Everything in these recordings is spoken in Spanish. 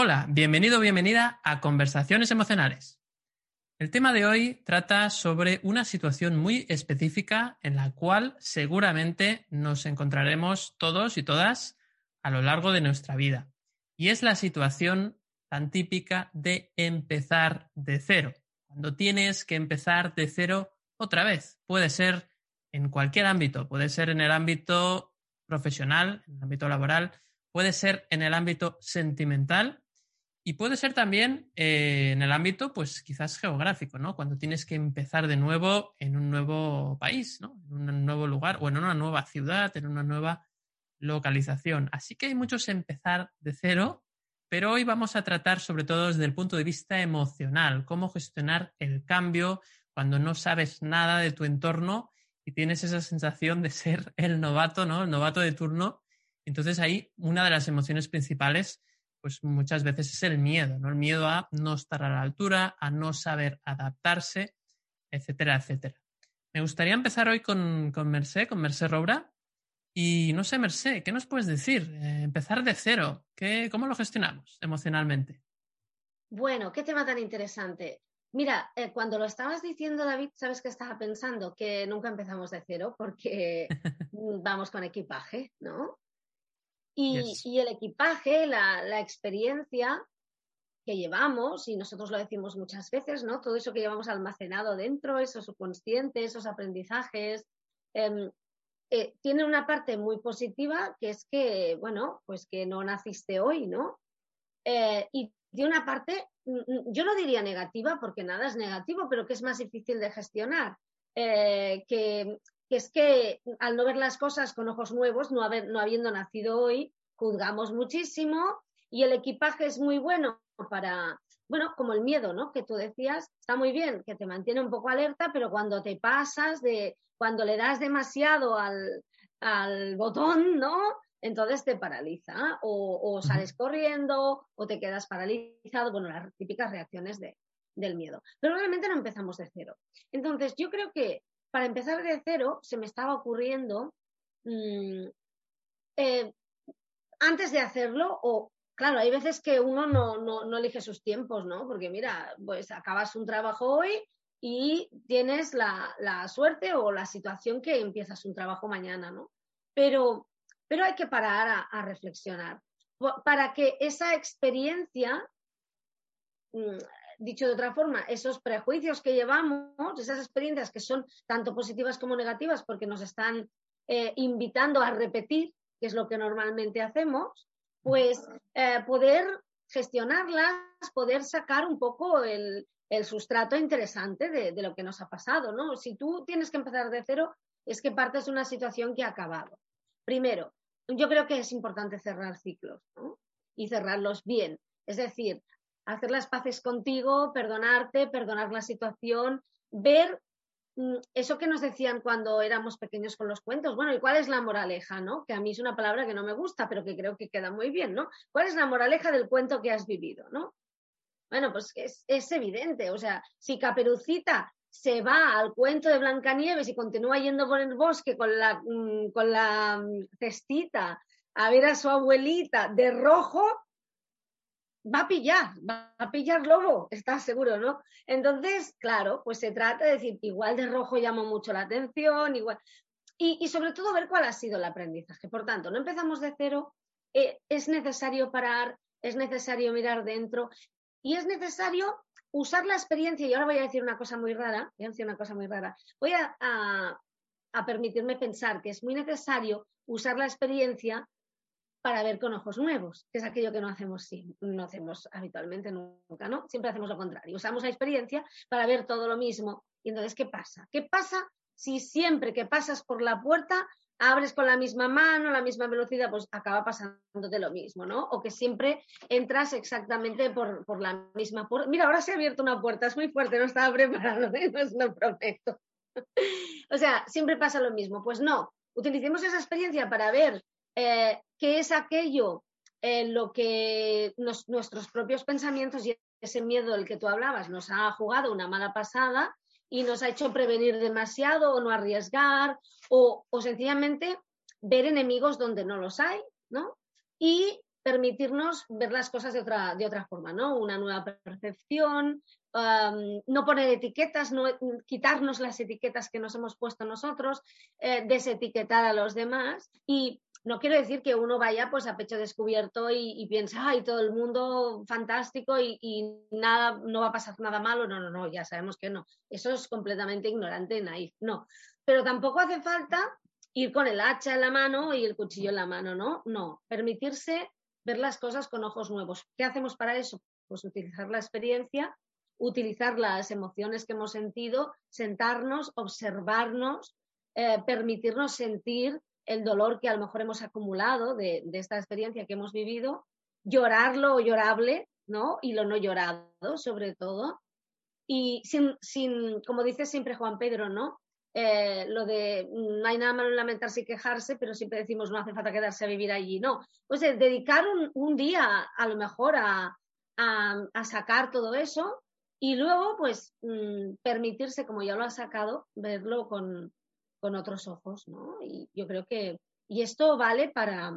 Hola, bienvenido o bienvenida a Conversaciones Emocionales. El tema de hoy trata sobre una situación muy específica en la cual seguramente nos encontraremos todos y todas a lo largo de nuestra vida. Y es la situación tan típica de empezar de cero. Cuando tienes que empezar de cero otra vez. Puede ser en cualquier ámbito, puede ser en el ámbito profesional, en el ámbito laboral, puede ser en el ámbito sentimental y puede ser también eh, en el ámbito, pues quizás geográfico, ¿no? Cuando tienes que empezar de nuevo en un nuevo país, ¿no? En un nuevo lugar o en una nueva ciudad, en una nueva localización. Así que hay muchos empezar de cero, pero hoy vamos a tratar sobre todo desde el punto de vista emocional, cómo gestionar el cambio cuando no sabes nada de tu entorno y tienes esa sensación de ser el novato, ¿no? El novato de turno. Entonces ahí una de las emociones principales pues muchas veces es el miedo, ¿no? El miedo a no estar a la altura, a no saber adaptarse, etcétera, etcétera. Me gustaría empezar hoy con, con Mercé, con Mercé Robra. Y no sé, Mercé, ¿qué nos puedes decir? Eh, empezar de cero, ¿qué, ¿cómo lo gestionamos emocionalmente? Bueno, qué tema tan interesante. Mira, eh, cuando lo estabas diciendo, David, sabes que estaba pensando que nunca empezamos de cero porque vamos con equipaje, ¿no? Y, el equipaje, la, experiencia que llevamos, y nosotros lo decimos muchas veces, ¿no? Todo eso que llevamos almacenado dentro, esos subconscientes, esos aprendizajes, em, eh, tiene una parte muy positiva que es que, bueno, pues que no naciste hoy, ¿no? Eh, y de una parte, mm, mm, yo no diría negativa, porque nada es negativo, pero que es más difícil de gestionar. Eh, que que es que al no ver las cosas con ojos nuevos, no, haber, no habiendo nacido hoy, juzgamos muchísimo y el equipaje es muy bueno para, bueno, como el miedo, ¿no? Que tú decías, está muy bien, que te mantiene un poco alerta, pero cuando te pasas de, cuando le das demasiado al, al botón, ¿no? Entonces te paraliza o, o, sales corriendo o te quedas paralizado, bueno, las típicas reacciones de, del miedo. Pero realmente no empezamos de cero. Entonces, yo creo que para empezar de cero, se me estaba ocurriendo, mm, eh, antes de hacerlo, o claro, hay veces que uno no, no, elige sus tiempos, ¿no? Porque mira, pues acabas un trabajo hoy y tienes la, suerte o la situación que empiezas un trabajo mañana, ¿no? Pero, pero hay que parar a, a reflexionar para que esa experiencia mm, dicho de otra forma, esos prejuicios que llevamos, esas experiencias que son tanto positivas como negativas porque nos están eh, invitando a repetir, que es lo que normalmente hacemos, pues eh, poder gestionarlas, poder sacar un poco el, sustrato interesante de, lo que nos ha pasado, ¿no? Si tú tienes que empezar de cero, es que partes de una situación que ha acabado. Primero, yo creo que es importante cerrar ciclos, Y cerrarlos bien. Es decir, hacer las paces contigo, perdonarte, perdonar la situación, ver mm, eso que nos decían cuando éramos pequeños con los cuentos. Bueno, ¿y cuál es la moraleja, no? Que a mí es una palabra que no me gusta, pero que creo que queda muy bien, ¿no? ¿Cuál es la moraleja del cuento que has vivido, no? Bueno, pues es, es evidente, o sea, si Caperucita se va al cuento de Blancanieves y continúa yendo por el bosque con la, mm, con la mm, cestita a ver a su abuelita de rojo, va a pillar, va a pillar lobo, estás seguro, ¿no? Entonces, claro, pues se trata de decir, igual de rojo llamó mucho la atención, igual. Y, sobre todo ver cuál ha sido el aprendizaje. Por tanto, no empezamos de cero, eh, es necesario parar, es necesario mirar dentro y es necesario usar la experiencia. Y ahora voy a decir una cosa muy rara, voy a permitirme pensar que es muy necesario usar la experiencia para ver con ojos nuevos, que es aquello que no hacemos, no hacemos habitualmente nunca, ¿no? Siempre hacemos lo contrario. Usamos la experiencia para ver todo lo mismo. Y entonces, ¿qué pasa? ¿Qué pasa si siempre que pasas por la puerta abres con la misma mano, la misma velocidad, pues acaba pasándote lo mismo, ¿no? O que siempre entras exactamente por, la misma puerta. Mira, ahora se ha abierto una puerta, es muy fuerte, no estaba preparado, no os lo prometo. o sea, siempre pasa lo mismo. Pues no, utilicemos esa experiencia para ver eh, qué es aquello en lo que nuestros propios pensamientos y ese miedo del que tú hablabas nos ha jugado una mala pasada y nos ha hecho prevenir demasiado o no arriesgar o, sencillamente ver enemigos donde no los hay, ¿no? Y permitirnos ver las cosas de otra, de otra forma, ¿no? Una nueva percepción, no poner etiquetas, no, quitarnos las etiquetas que nos hemos puesto nosotros, eh, desetiquetar a los demás y no quiero decir que uno vaya pues a pecho descubierto y, piensa, ay, todo el mundo fantástico y, nada, no va a pasar nada malo. No, no, no, ya sabemos que no. Eso es completamente ignorante, naif. No. Pero tampoco hace falta ir con el hacha en la mano y el cuchillo en la mano, ¿no? No. Permitirse ver las cosas con ojos nuevos. ¿Qué hacemos para eso? Pues utilizar la experiencia, utilizar las emociones que hemos sentido, sentarnos, observarnos, eh, permitirnos sentir el dolor que a lo mejor hemos acumulado de, esta experiencia que hemos vivido, llorar lo llorable, ¿no? Y lo no llorado, sobre todo. Y sin, sin como dice siempre Juan Pedro, ¿no? Eh, lo de no hay nada malo en lamentarse y quejarse, pero siempre decimos no hace falta quedarse a vivir allí. No, pues dedicar un, día a lo mejor a, sacar todo eso y luego pues mm, permitirse, como ya lo ha sacado, verlo con, con otros ojos, ¿no? Y yo creo que, y esto vale para,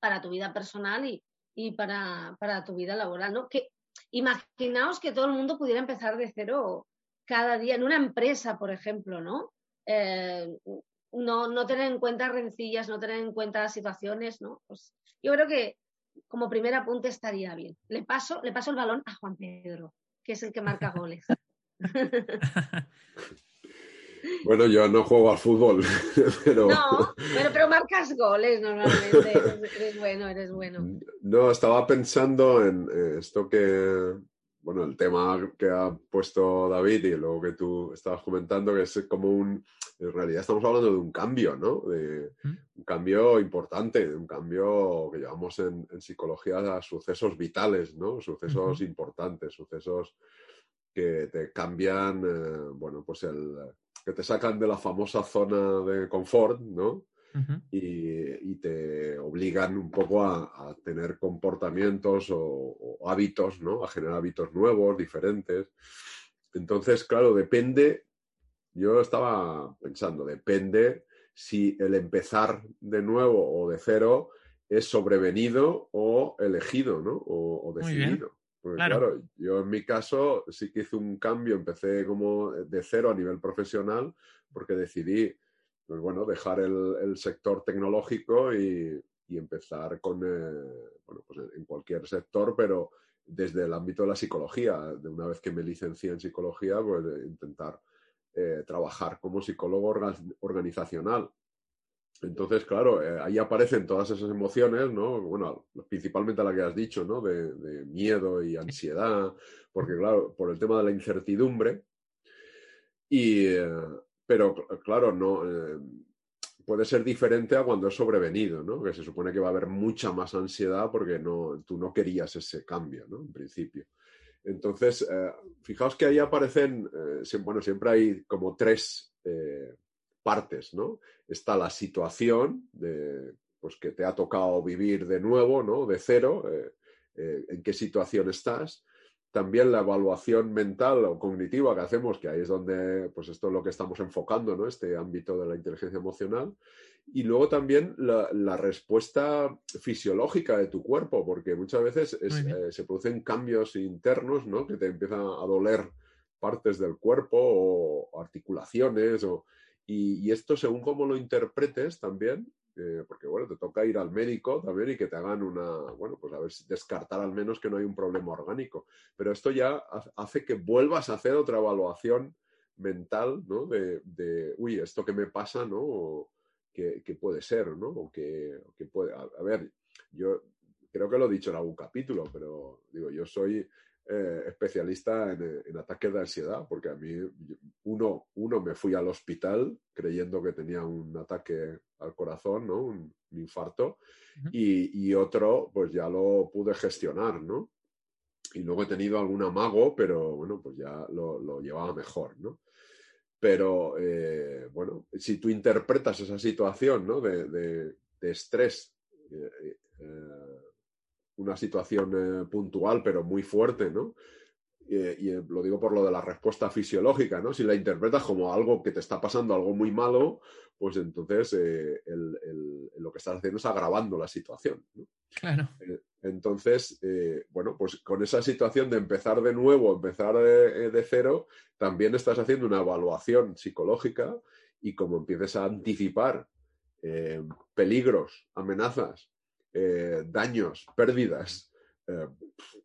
para tu vida personal y, y para, para, tu vida laboral, ¿no? Que imaginaos que todo el mundo pudiera empezar de cero cada día en una empresa, por ejemplo, ¿no? Eh, no, no tener en cuenta rencillas, no tener en cuenta situaciones, ¿no? Pues yo creo que como primer apunte estaría bien. Le paso, le paso el balón a Juan Pedro, que es el que marca goles. Bueno, yo no juego al fútbol, pero... No, pero, marcas goles normalmente, eres, bueno, eres bueno. No, estaba pensando en eh, esto que, bueno, el tema que ha puesto David y luego que tú estabas comentando, que es como un, en realidad estamos hablando de un cambio, ¿no? De ¿Mm? un cambio importante, de un cambio que llevamos en, psicología a sucesos vitales, ¿no? Sucesos importantes, sucesos que te cambian, eh, bueno, pues el que te sacan de la famosa zona de confort, ¿no? y, te obligan un poco a, tener comportamientos o, hábitos, ¿no? A generar hábitos nuevos, diferentes. Entonces, claro, depende, yo estaba pensando, depende si el empezar de nuevo o de cero es sobrevenido o elegido, ¿no? O, decidido. Porque claro. yo en mi caso sí que hice un cambio, empecé como de cero a nivel profesional, porque decidí, pues bueno, dejar el, sector tecnológico y, empezar con, eh, bueno, pues en cualquier sector, pero desde el ámbito de la psicología. De una vez que me licencié en psicología, pues intentar eh, trabajar como psicólogo organizacional. Entonces, claro, eh, ahí aparecen todas esas emociones, ¿no? Bueno, principalmente la que has dicho, ¿no? De, miedo y ansiedad, porque, claro, por el tema de la incertidumbre. Y, eh, pero, claro, no. Eh, puede ser diferente a cuando es sobrevenido, ¿no? Que se supone que va a haber mucha más ansiedad porque no, tú no querías ese cambio, ¿no? En principio. Entonces, fijaos que ahí aparecen, bueno, siempre hay como tres partes, ¿no? Está la situación de, pues, que te ha tocado vivir de nuevo, ¿no? De cero, eh, eh, en qué situación estás. También la evaluación mental o cognitiva que hacemos, que ahí es donde, pues esto es lo que estamos enfocando, ¿no? Este ámbito de la inteligencia emocional. Y luego también la, respuesta fisiológica de tu cuerpo, porque muchas veces eh, se producen cambios internos, ¿no? Que te empiezan a doler partes del cuerpo o articulaciones o, y, esto, según cómo lo interpretes también, eh, porque bueno, te toca ir al médico también y que te hagan una, bueno, pues a ver si descartar al menos que no hay un problema orgánico. Pero esto ya hace que vuelvas a hacer otra evaluación mental, ¿no? De, uy, esto que me pasa, ¿no? que, puede ser, ¿no? O que, puede. A, ver, yo creo que lo he dicho en algún capítulo, pero digo, yo soy eh, especialista en, en, ataques de ansiedad, porque a mí uno, uno, me fui al hospital creyendo que tenía un ataque al corazón, ¿no? Un, infarto. y, y, otro, pues ya lo pude gestionar, ¿no? Y luego he tenido algún amago, pero bueno, pues ya lo, lo llevaba mejor, ¿no? Pero eh, bueno, si tú interpretas esa situación ¿no? de, de, de estrés, eh, eh, una situación puntual pero muy fuerte, ¿no? y lo digo por lo de la respuesta fisiológica, ¿no? Si la interpretas como algo que te está pasando, algo muy malo, pues entonces el, el, lo que estás haciendo es agravando la situación. ¿no? Claro. Entonces, eh, bueno, pues con esa situación de empezar de nuevo, empezar de, de, cero, también estás haciendo una evaluación psicológica y como empieces a anticipar eh, peligros, amenazas, eh, daños, pérdidas, eh,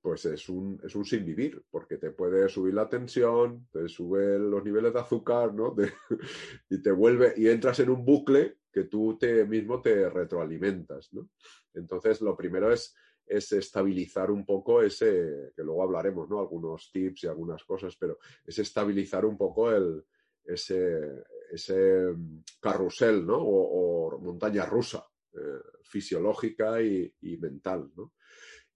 pues es un, es un sin vivir, porque te puede subir la tensión, te sube los niveles de azúcar, ¿no? Y te vuelve, y entras en un bucle que tú te mismo te retroalimentas, ¿no? Entonces, lo primero es es estabilizar un poco ese, que luego hablaremos, ¿no? Algunos tips y algunas cosas, pero es estabilizar un poco el, ese, ese carrusel, ¿no? O montaña rusa, eh, fisiológica y, y, mental, ¿no?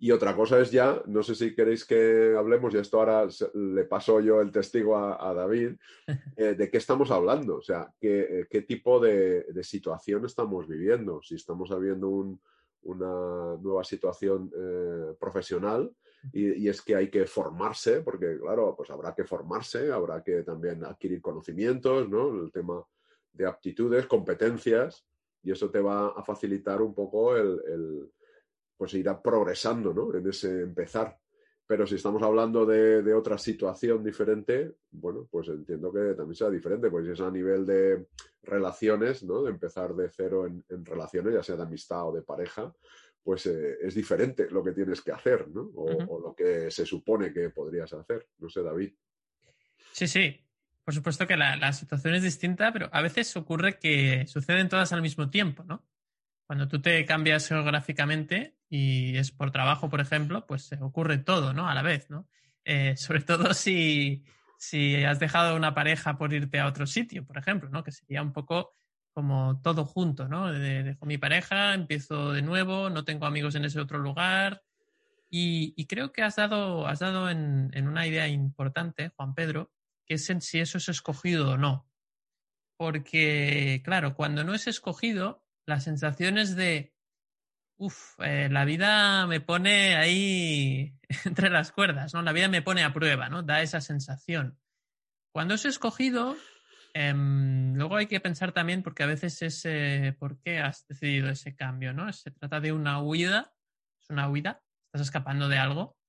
Y otra cosa es ya, no sé si queréis que hablemos, y esto ahora le paso yo el testigo a, a David, eh, de qué estamos hablando, o sea, qué, qué tipo de, de situación estamos viviendo, si estamos viviendo un, una nueva situación eh, profesional y, y, es que hay que formarse, porque claro, pues habrá que formarse, habrá que también adquirir conocimientos, ¿no? El tema de aptitudes, competencias, y eso te va a facilitar un poco el, el pues ir progresando, ¿no? En ese empezar. Pero si estamos hablando de, de, otra situación diferente, bueno, pues entiendo que también será diferente, pues es a nivel de relaciones, ¿no? De empezar de cero en, en relaciones, ya sea de amistad o de pareja, pues eh, es diferente lo que tienes que hacer, ¿no? O, uh -huh. o, lo que se supone que podrías hacer. No sé, David. Sí, sí. Por supuesto que la, la situación es distinta, pero a veces ocurre que suceden todas al mismo tiempo, ¿no? Cuando tú te cambias geográficamente y es por trabajo, por ejemplo, pues ocurre todo, ¿no? A la vez, ¿no? Eh, sobre todo si, si has dejado una pareja por irte a otro sitio, por ejemplo, ¿no? Que sería un poco como todo junto, ¿no? De, dejo mi pareja, empiezo de nuevo, no tengo amigos en ese otro lugar. Y, y creo que has dado, has dado en, en, una idea importante, Juan Pedro, que es en si eso es escogido o no. Porque, claro, cuando no es escogido, las sensaciones de, uff, eh, la vida me pone ahí entre las cuerdas, ¿no? La vida me pone a prueba, ¿no? Da esa sensación. Cuando es escogido, eh, luego hay que pensar también, porque a veces es por qué has decidido ese cambio, ¿no? Se trata de una huida, es una huida, estás escapando de algo,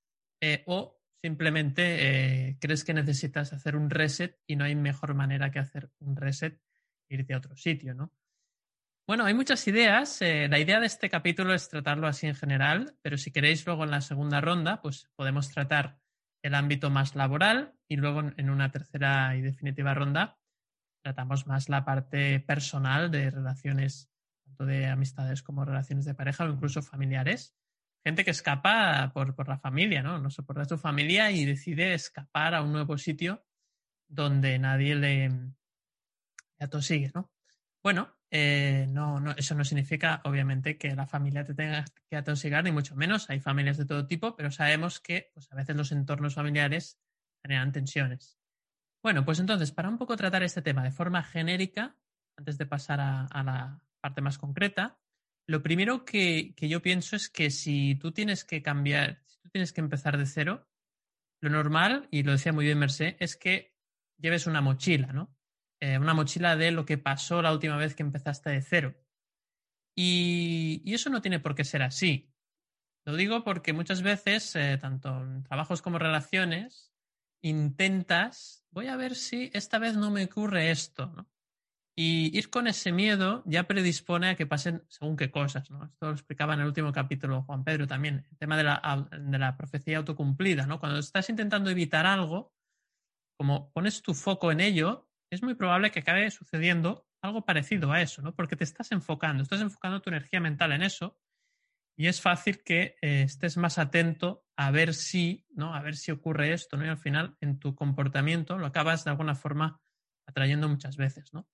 eh, o simplemente eh, crees que necesitas hacer un reset y no hay mejor manera que hacer un reset, irte a otro sitio, ¿no? Bueno, hay muchas ideas. Eh, la idea de este capítulo es tratarlo así en general, pero si queréis luego en la segunda ronda, pues podemos tratar el ámbito más laboral y luego en una tercera y definitiva ronda tratamos más la parte personal de relaciones, tanto de amistades como relaciones de pareja o incluso familiares. Gente que escapa por, por la familia, ¿no? No soporta su familia y decide escapar a un nuevo sitio donde nadie le, atosigue, ¿no? Bueno, eh, no, no, eso no significa, obviamente, que la familia te tenga que atosigar, ni mucho menos. Hay familias de todo tipo, pero sabemos que pues, a veces los entornos familiares generan tensiones. Bueno, pues entonces, para un poco tratar este tema de forma genérica, antes de pasar a, a la parte más concreta, lo primero que, que, yo pienso es que si tú tienes que cambiar, si tú tienes que empezar de cero, lo normal, y lo decía muy bien Mercé, es que lleves una mochila, ¿no? eh, una mochila de lo que pasó la última vez que empezaste de cero. Y, y, eso no tiene por qué ser así. Lo digo porque muchas veces, eh, tanto en trabajos como relaciones, intentas, voy a ver si esta vez no me ocurre esto, ¿no? Y ir con ese miedo ya predispone a que pasen según qué cosas, ¿no? Esto lo explicaba en el último capítulo Juan Pedro también, el tema de la, de la profecía autocumplida, ¿no? Cuando estás intentando evitar algo, como pones tu foco en ello, es muy probable que acabe sucediendo algo parecido a eso, ¿no? Porque te estás enfocando, estás enfocando tu energía mental en eso y es fácil que eh, estés más atento a ver si, ¿no? A ver si ocurre esto, ¿no? Y al final en tu comportamiento lo acabas de alguna forma atrayendo muchas veces, ¿no?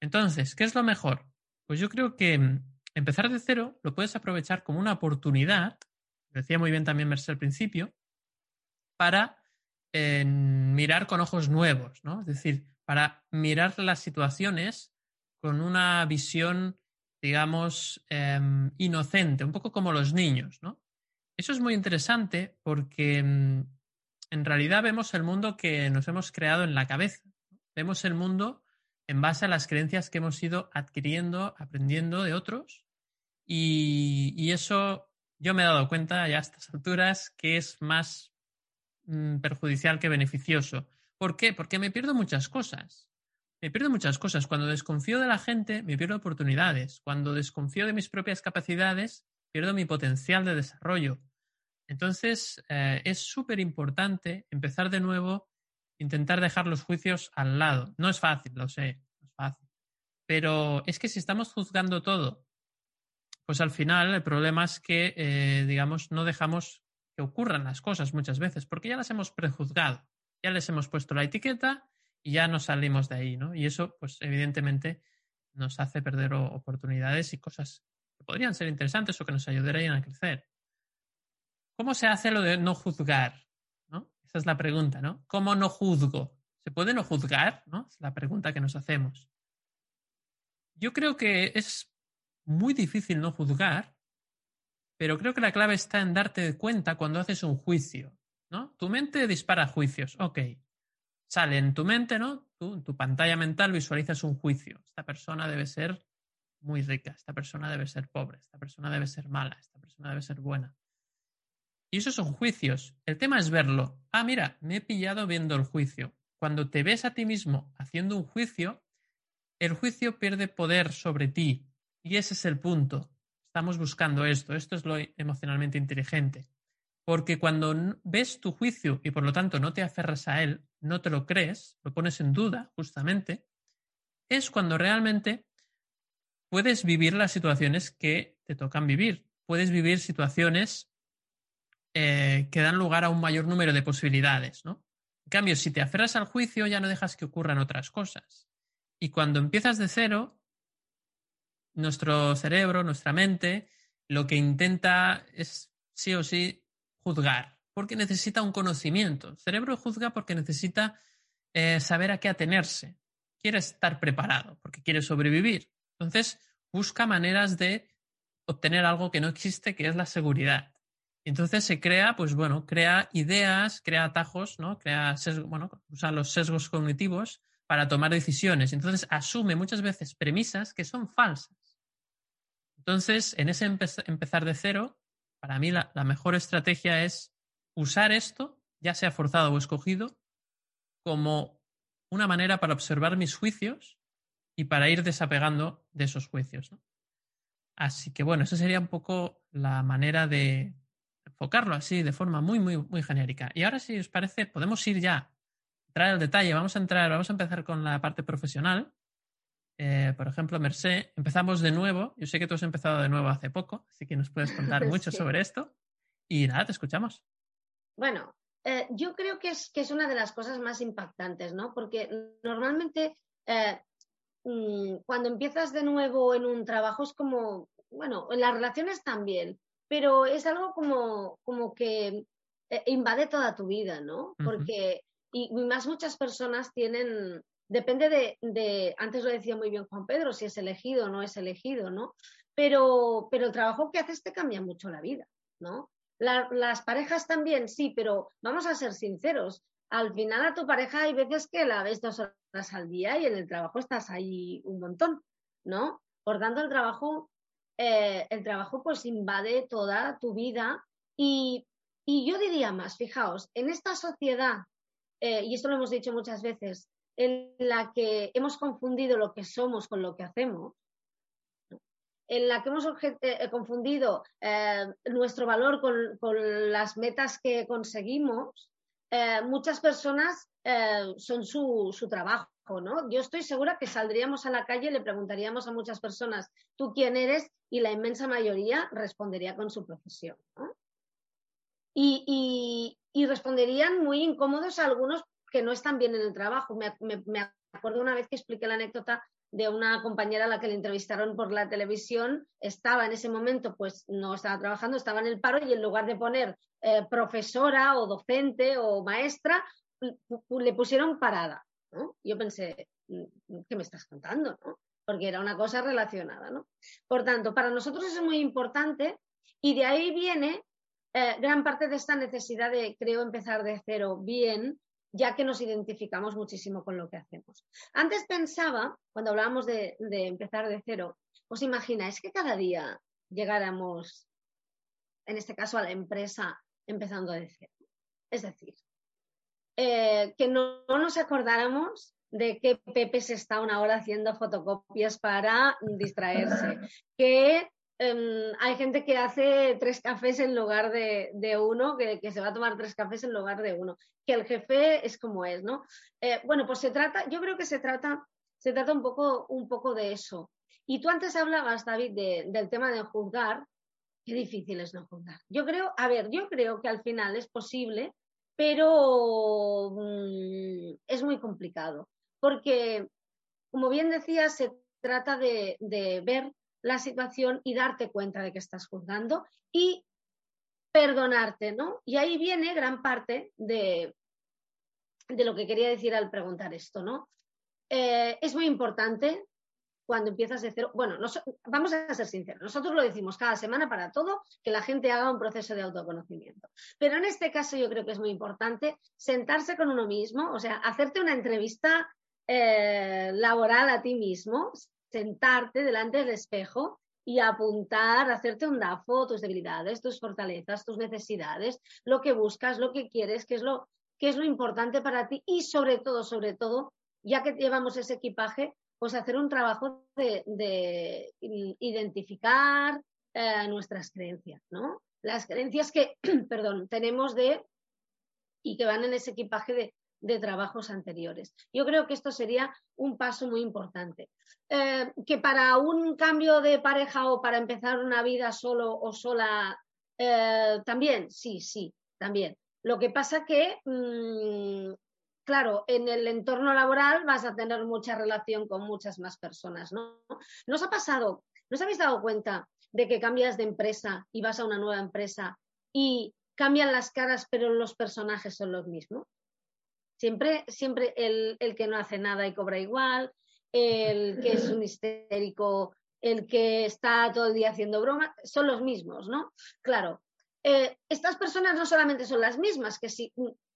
Entonces, ¿qué es lo mejor? Pues yo creo que mm, empezar de cero lo puedes aprovechar como una oportunidad, decía muy bien también Merced al principio, para eh, mirar con ojos nuevos, ¿no? Es decir, para mirar las situaciones con una visión, digamos, em, inocente, un poco como los niños, ¿no? Eso es muy interesante porque mm, en realidad vemos el mundo que nos hemos creado en la cabeza. Vemos el mundo en base a las creencias que hemos ido adquiriendo, aprendiendo de otros. Y, eso yo me he dado cuenta ya a estas alturas que es más mm, perjudicial que beneficioso. ¿Por qué? Porque me pierdo muchas cosas. Me pierdo muchas cosas. Cuando desconfío de la gente, me pierdo oportunidades. Cuando desconfío de mis propias capacidades, pierdo mi potencial de desarrollo. Entonces, eh, es súper importante empezar de nuevo, intentar dejar los juicios al lado. No es fácil, lo sé, no es fácil. Pero es que si estamos juzgando todo, pues al final el problema es que, eh, digamos, no dejamos que ocurran las cosas muchas veces, porque ya las hemos prejuzgado, ya les hemos puesto la etiqueta y ya no salimos de ahí, ¿no? Y eso, pues evidentemente, nos hace perder oportunidades y cosas que podrían ser interesantes o que nos ayudarían a crecer. ¿Cómo se hace lo de no juzgar? Esa es la pregunta, ¿no? ¿Cómo no juzgo? ¿Se puede no juzgar? ¿no? Es la pregunta que nos hacemos. Yo creo que es muy difícil no juzgar, pero creo que la clave está en darte cuenta cuando haces un juicio, ¿no? Tu mente dispara juicios, ok. Sale en tu mente, ¿no? Tú, en tu pantalla mental visualizas un juicio. Esta persona debe ser muy rica, esta persona debe ser pobre, esta persona debe ser mala, esta persona debe ser buena. Y esos son juicios. El tema es verlo. Ah, mira, me he pillado viendo el juicio. Cuando te ves a ti mismo haciendo un juicio, el juicio pierde poder sobre ti. Y ese es el punto. Estamos buscando esto. Esto es lo emocionalmente inteligente. Porque cuando ves tu juicio y por lo tanto no te aferras a él, no te lo crees, lo pones en duda, justamente, es cuando realmente puedes vivir las situaciones que te tocan vivir. Puedes vivir situaciones eh, que dan lugar a un mayor número de posibilidades, ¿no? En cambio, si te aferras al juicio, ya no dejas que ocurran otras cosas. Y cuando empiezas de cero, nuestro cerebro, nuestra mente, lo que intenta es sí o sí juzgar, porque necesita un conocimiento. El cerebro juzga porque necesita eh, saber a qué atenerse. Quiere estar preparado, porque quiere sobrevivir. Entonces, busca maneras de obtener algo que no existe, que es la seguridad. Entonces se crea, pues bueno, crea ideas, crea atajos, ¿no? Crea bueno, usa los sesgos cognitivos para tomar decisiones. Entonces asume muchas veces premisas que son falsas. Entonces, en ese empezar de cero, para mí la, mejor estrategia es usar esto, ya sea forzado o escogido, como una manera para observar mis juicios y para ir desapegando de esos juicios. Así que bueno, esa sería un poco la manera de, enfocarlo así de forma muy, muy, muy genérica. Y ahora, si os parece, podemos ir ya, entrar al detalle. Vamos a entrar, vamos a empezar con la parte profesional. Eh, por ejemplo, Mercé, empezamos de nuevo. Yo sé que tú has empezado de nuevo hace poco, así que nos puedes contar mucho sobre esto. Y nada, te escuchamos. Bueno, eh, yo creo que es, que es una de las cosas más impactantes, ¿no? Porque normalmente eh, mm, cuando empiezas de nuevo en un trabajo es como, bueno, en las relaciones también, pero es algo como, como que eh, invade toda tu vida, ¿no? Porque, y, más muchas personas tienen, depende de, antes lo decía muy bien Juan Pedro, si es elegido o no es elegido, ¿no? Pero, pero el trabajo que haces te cambia mucho la vida, ¿no? las parejas también, sí, pero vamos a ser sinceros. Al final a tu pareja hay veces que la ves dos horas al día y en el trabajo estás ahí un montón, ¿no? Por tanto, el trabajo eh, el trabajo pues invade toda tu vida. Y, yo diría más, fijaos, en esta sociedad, eh, y esto lo hemos dicho muchas veces, en la que hemos confundido lo que somos con lo que hacemos, en la que hemos eh, confundido nuestro valor con, las metas que conseguimos, muchas personas son su, su, trabajo, Yo estoy segura que saldríamos a la calle y le preguntaríamos a muchas personas, ¿tú quién eres? Y la inmensa mayoría respondería con su profesión, y, responderían muy incómodos a algunos que no están bien en el trabajo. Me, acuerdo una vez que expliqué la anécdota de una compañera a la que le entrevistaron por la televisión, estaba en ese momento, pues no estaba trabajando, estaba en el paro y en lugar de poner eh, profesora o docente o maestra, le pusieron parada. Yo pensé, mm, ¿qué me estás contando? Porque era una cosa relacionada. ¿no? Por tanto, para nosotros es muy importante y de ahí viene eh, gran parte de esta necesidad de, creo, empezar de cero bien ya que nos identificamos muchísimo con lo que hacemos. Antes pensaba, cuando hablábamos de, empezar de cero, os imagináis que cada día llegáramos, en este caso a la empresa, empezando de cero. Es decir, eh, que no, nos acordáramos de que Pepe se está una hora haciendo fotocopias para distraerse, que Em, hay gente que hace tres cafés en lugar de, uno, que, se va a tomar tres cafés en lugar de uno, que el jefe es como es, ¿no? Eh, bueno, pues se trata, yo creo que se trata, se trata un poco, un poco de eso. Y tú antes hablabas, David, del tema de juzgar. Qué difícil es no juzgar. Yo creo, a ver, yo creo que al final es posible, pero mm, es muy complicado. Porque, como bien decía, se trata de ver la situación y darte cuenta de que estás juzgando y perdonarte, ¿no? Y ahí viene gran parte de, de lo que quería decir al preguntar esto, ¿no? Eh, es muy importante cuando empiezas de cero. Bueno, vamos a ser sinceros, nosotros lo decimos cada semana para todo, que la gente haga un proceso de autoconocimiento. Pero en este caso yo creo que es muy importante sentarse con uno mismo, o sea, hacerte una entrevista eh, laboral a ti mismo, sentarte delante del espejo y apuntar, hacerte un DAFO, tus debilidades, tus fortalezas, tus necesidades, lo que buscas, lo que quieres, qué es lo, qué es lo importante para ti y sobre todo, sobre todo, ya que llevamos ese equipaje, pues hacer un trabajo de, identificar eh, nuestras creencias, ¿no? Las creencias que, perdón, tenemos de y que van en ese equipaje de trabajos anteriores. Yo creo que esto sería un paso muy importante. Eh, que para un cambio de pareja o para empezar una vida solo o sola, eh, también, sí, sí, también. Lo que pasa que, mm, claro, en el entorno laboral vas a tener mucha relación con muchas más personas, ¿no? ¿Nos ha pasado, nos habéis dado cuenta de que cambias de empresa y vas a una nueva empresa y cambian las caras, pero los personajes son los mismos? Siempre, siempre el, que no hace nada y cobra igual, el que es un histérico, el que está todo el día haciendo broma, son los mismos, ¿no? Claro, eh, estas personas no solamente son las mismas, que si,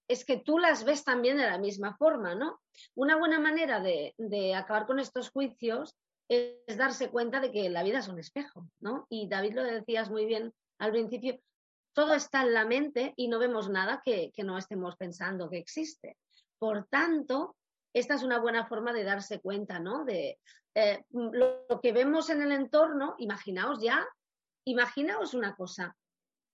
es que tú las ves también de la misma forma, ¿no? Una buena manera de, acabar con estos juicios es darse cuenta de que la vida es un espejo, ¿no? Y David lo decías muy bien al principio, todo está en la mente y no vemos nada que, que no estemos pensando que existe. Por tanto, esta es una buena forma de darse cuenta, ¿no? De eh, lo, que vemos en el entorno, imaginaos ya, imaginaos una cosa,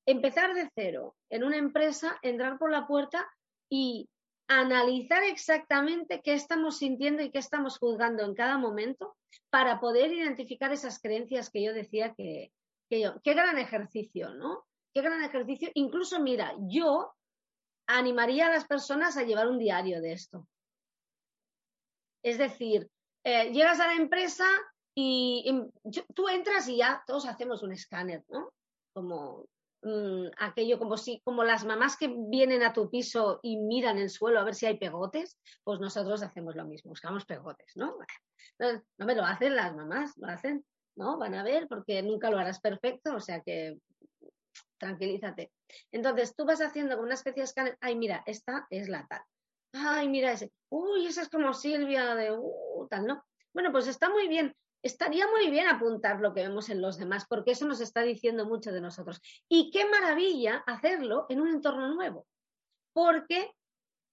empezar de cero en una empresa, entrar por la puerta y analizar exactamente qué estamos sintiendo y qué estamos juzgando en cada momento para poder identificar esas creencias que yo decía que, yo, qué gran ejercicio, ¿no? Qué gran ejercicio. Incluso, mira, yo animaría a las personas a llevar un diario de esto. Es decir, eh, llegas a la empresa y, tú entras y ya todos hacemos un escáner, ¿no? Como mm, aquello, como si, como las mamás que vienen a tu piso y miran el suelo a ver si hay pegotes, pues nosotros hacemos lo mismo, buscamos pegotes, ¿no? No, no me lo hacen las mamás, lo hacen, ¿no? Van a ver porque nunca lo harás perfecto, o sea que tranquilízate. Entonces tú vas haciendo una especie de escáner, ay, mira, esta es la tal. Ay, mira ese, uy, esa es como Silvia de uh, tal, ¿no? Bueno, pues está muy bien. Estaría muy bien apuntar lo que vemos en los demás, porque eso nos está diciendo mucho de nosotros. Y qué maravilla hacerlo en un entorno nuevo, porque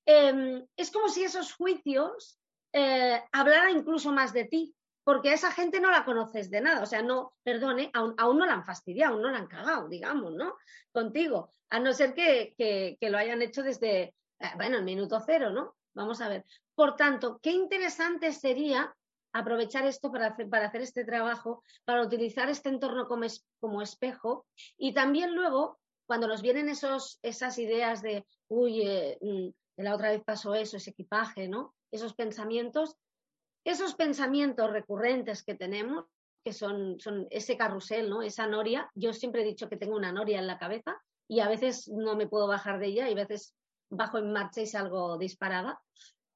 em, es como si esos juicios eh, hablaran incluso más de ti, porque a esa gente no la conoces de nada, o sea, no, perdone, aún, no la han fastidiado, aún no la han cagado, digamos, ¿no? Contigo, a no ser que, lo hayan hecho desde, eh, bueno, el minuto cero, ¿no? Vamos a ver. Por tanto, qué interesante sería aprovechar esto para hacer, para hacer este trabajo, para utilizar este entorno como, como espejo y también luego, cuando nos vienen esos, esas ideas de, uy, eh, mm, la otra vez pasó eso, ese equipaje, ¿no? Esos pensamientos, esos pensamientos recurrentes que tenemos, que son, son ese carrusel, ¿no? Esa noria. Yo siempre he dicho que tengo una noria en la cabeza y a veces no me puedo bajar de ella y a veces bajo en marcha y salgo disparada.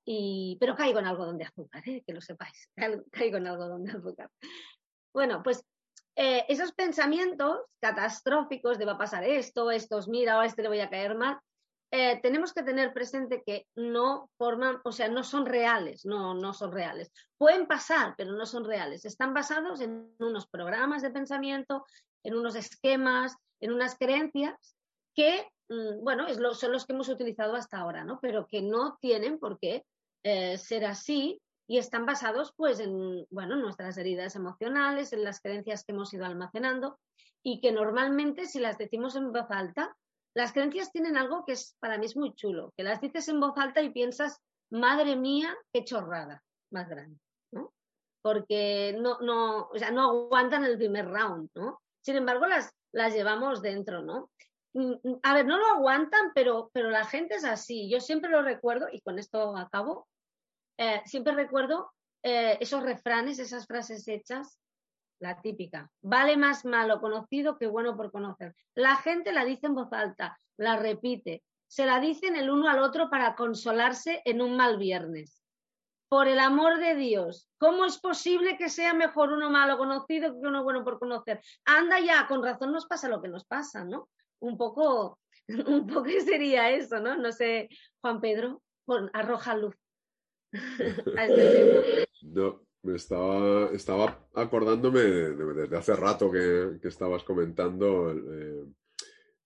Pero caigo en algodón de azúcar, ¿eh? que lo sepáis. Caigo en algodón de azúcar. Bueno, pues eh, esos pensamientos catastróficos de va a pasar esto, estos, mira, a este le voy a caer mal, eh, tenemos que tener presente que no forman, o sea, no son reales, no, no son reales. Pueden pasar, pero no son reales. Están basados en unos programas de pensamiento, en unos esquemas, en unas creencias que, mm, bueno, son los que hemos utilizado hasta ahora, ¿no? Pero que no tienen por qué eh, ser así y están basados, pues, en, bueno, nuestras heridas emocionales, en las creencias que hemos ido almacenando y que normalmente, si las decimos en voz alta, las creencias tienen algo que es para mí es muy chulo, que las dices en voz alta y piensas, madre mía, qué chorrada más grande, ¿no? Porque no, no, o sea, no aguantan el primer round, ¿no? Sin embargo, las, las llevamos dentro, ¿no? Mm, mm, a ver, no lo aguantan, pero, pero la gente es así. Yo siempre lo recuerdo, y con esto acabo, eh, siempre recuerdo eh, esos refranes, esas frases hechas la típica. Vale más malo conocido que bueno por conocer. La gente la dice en voz alta, la repite, se la dicen el uno al otro para consolarse en un mal viernes. Por el amor de Dios, ¿cómo es posible que sea mejor uno malo conocido que uno bueno por conocer? Anda ya, con razón nos pasa lo que nos pasa, ¿no? Un poco, un poco sería eso, ¿no? No sé, Juan Pedro, arroja luz No, me estaba, estaba acordándome desde hace rato que, estabas comentando eh,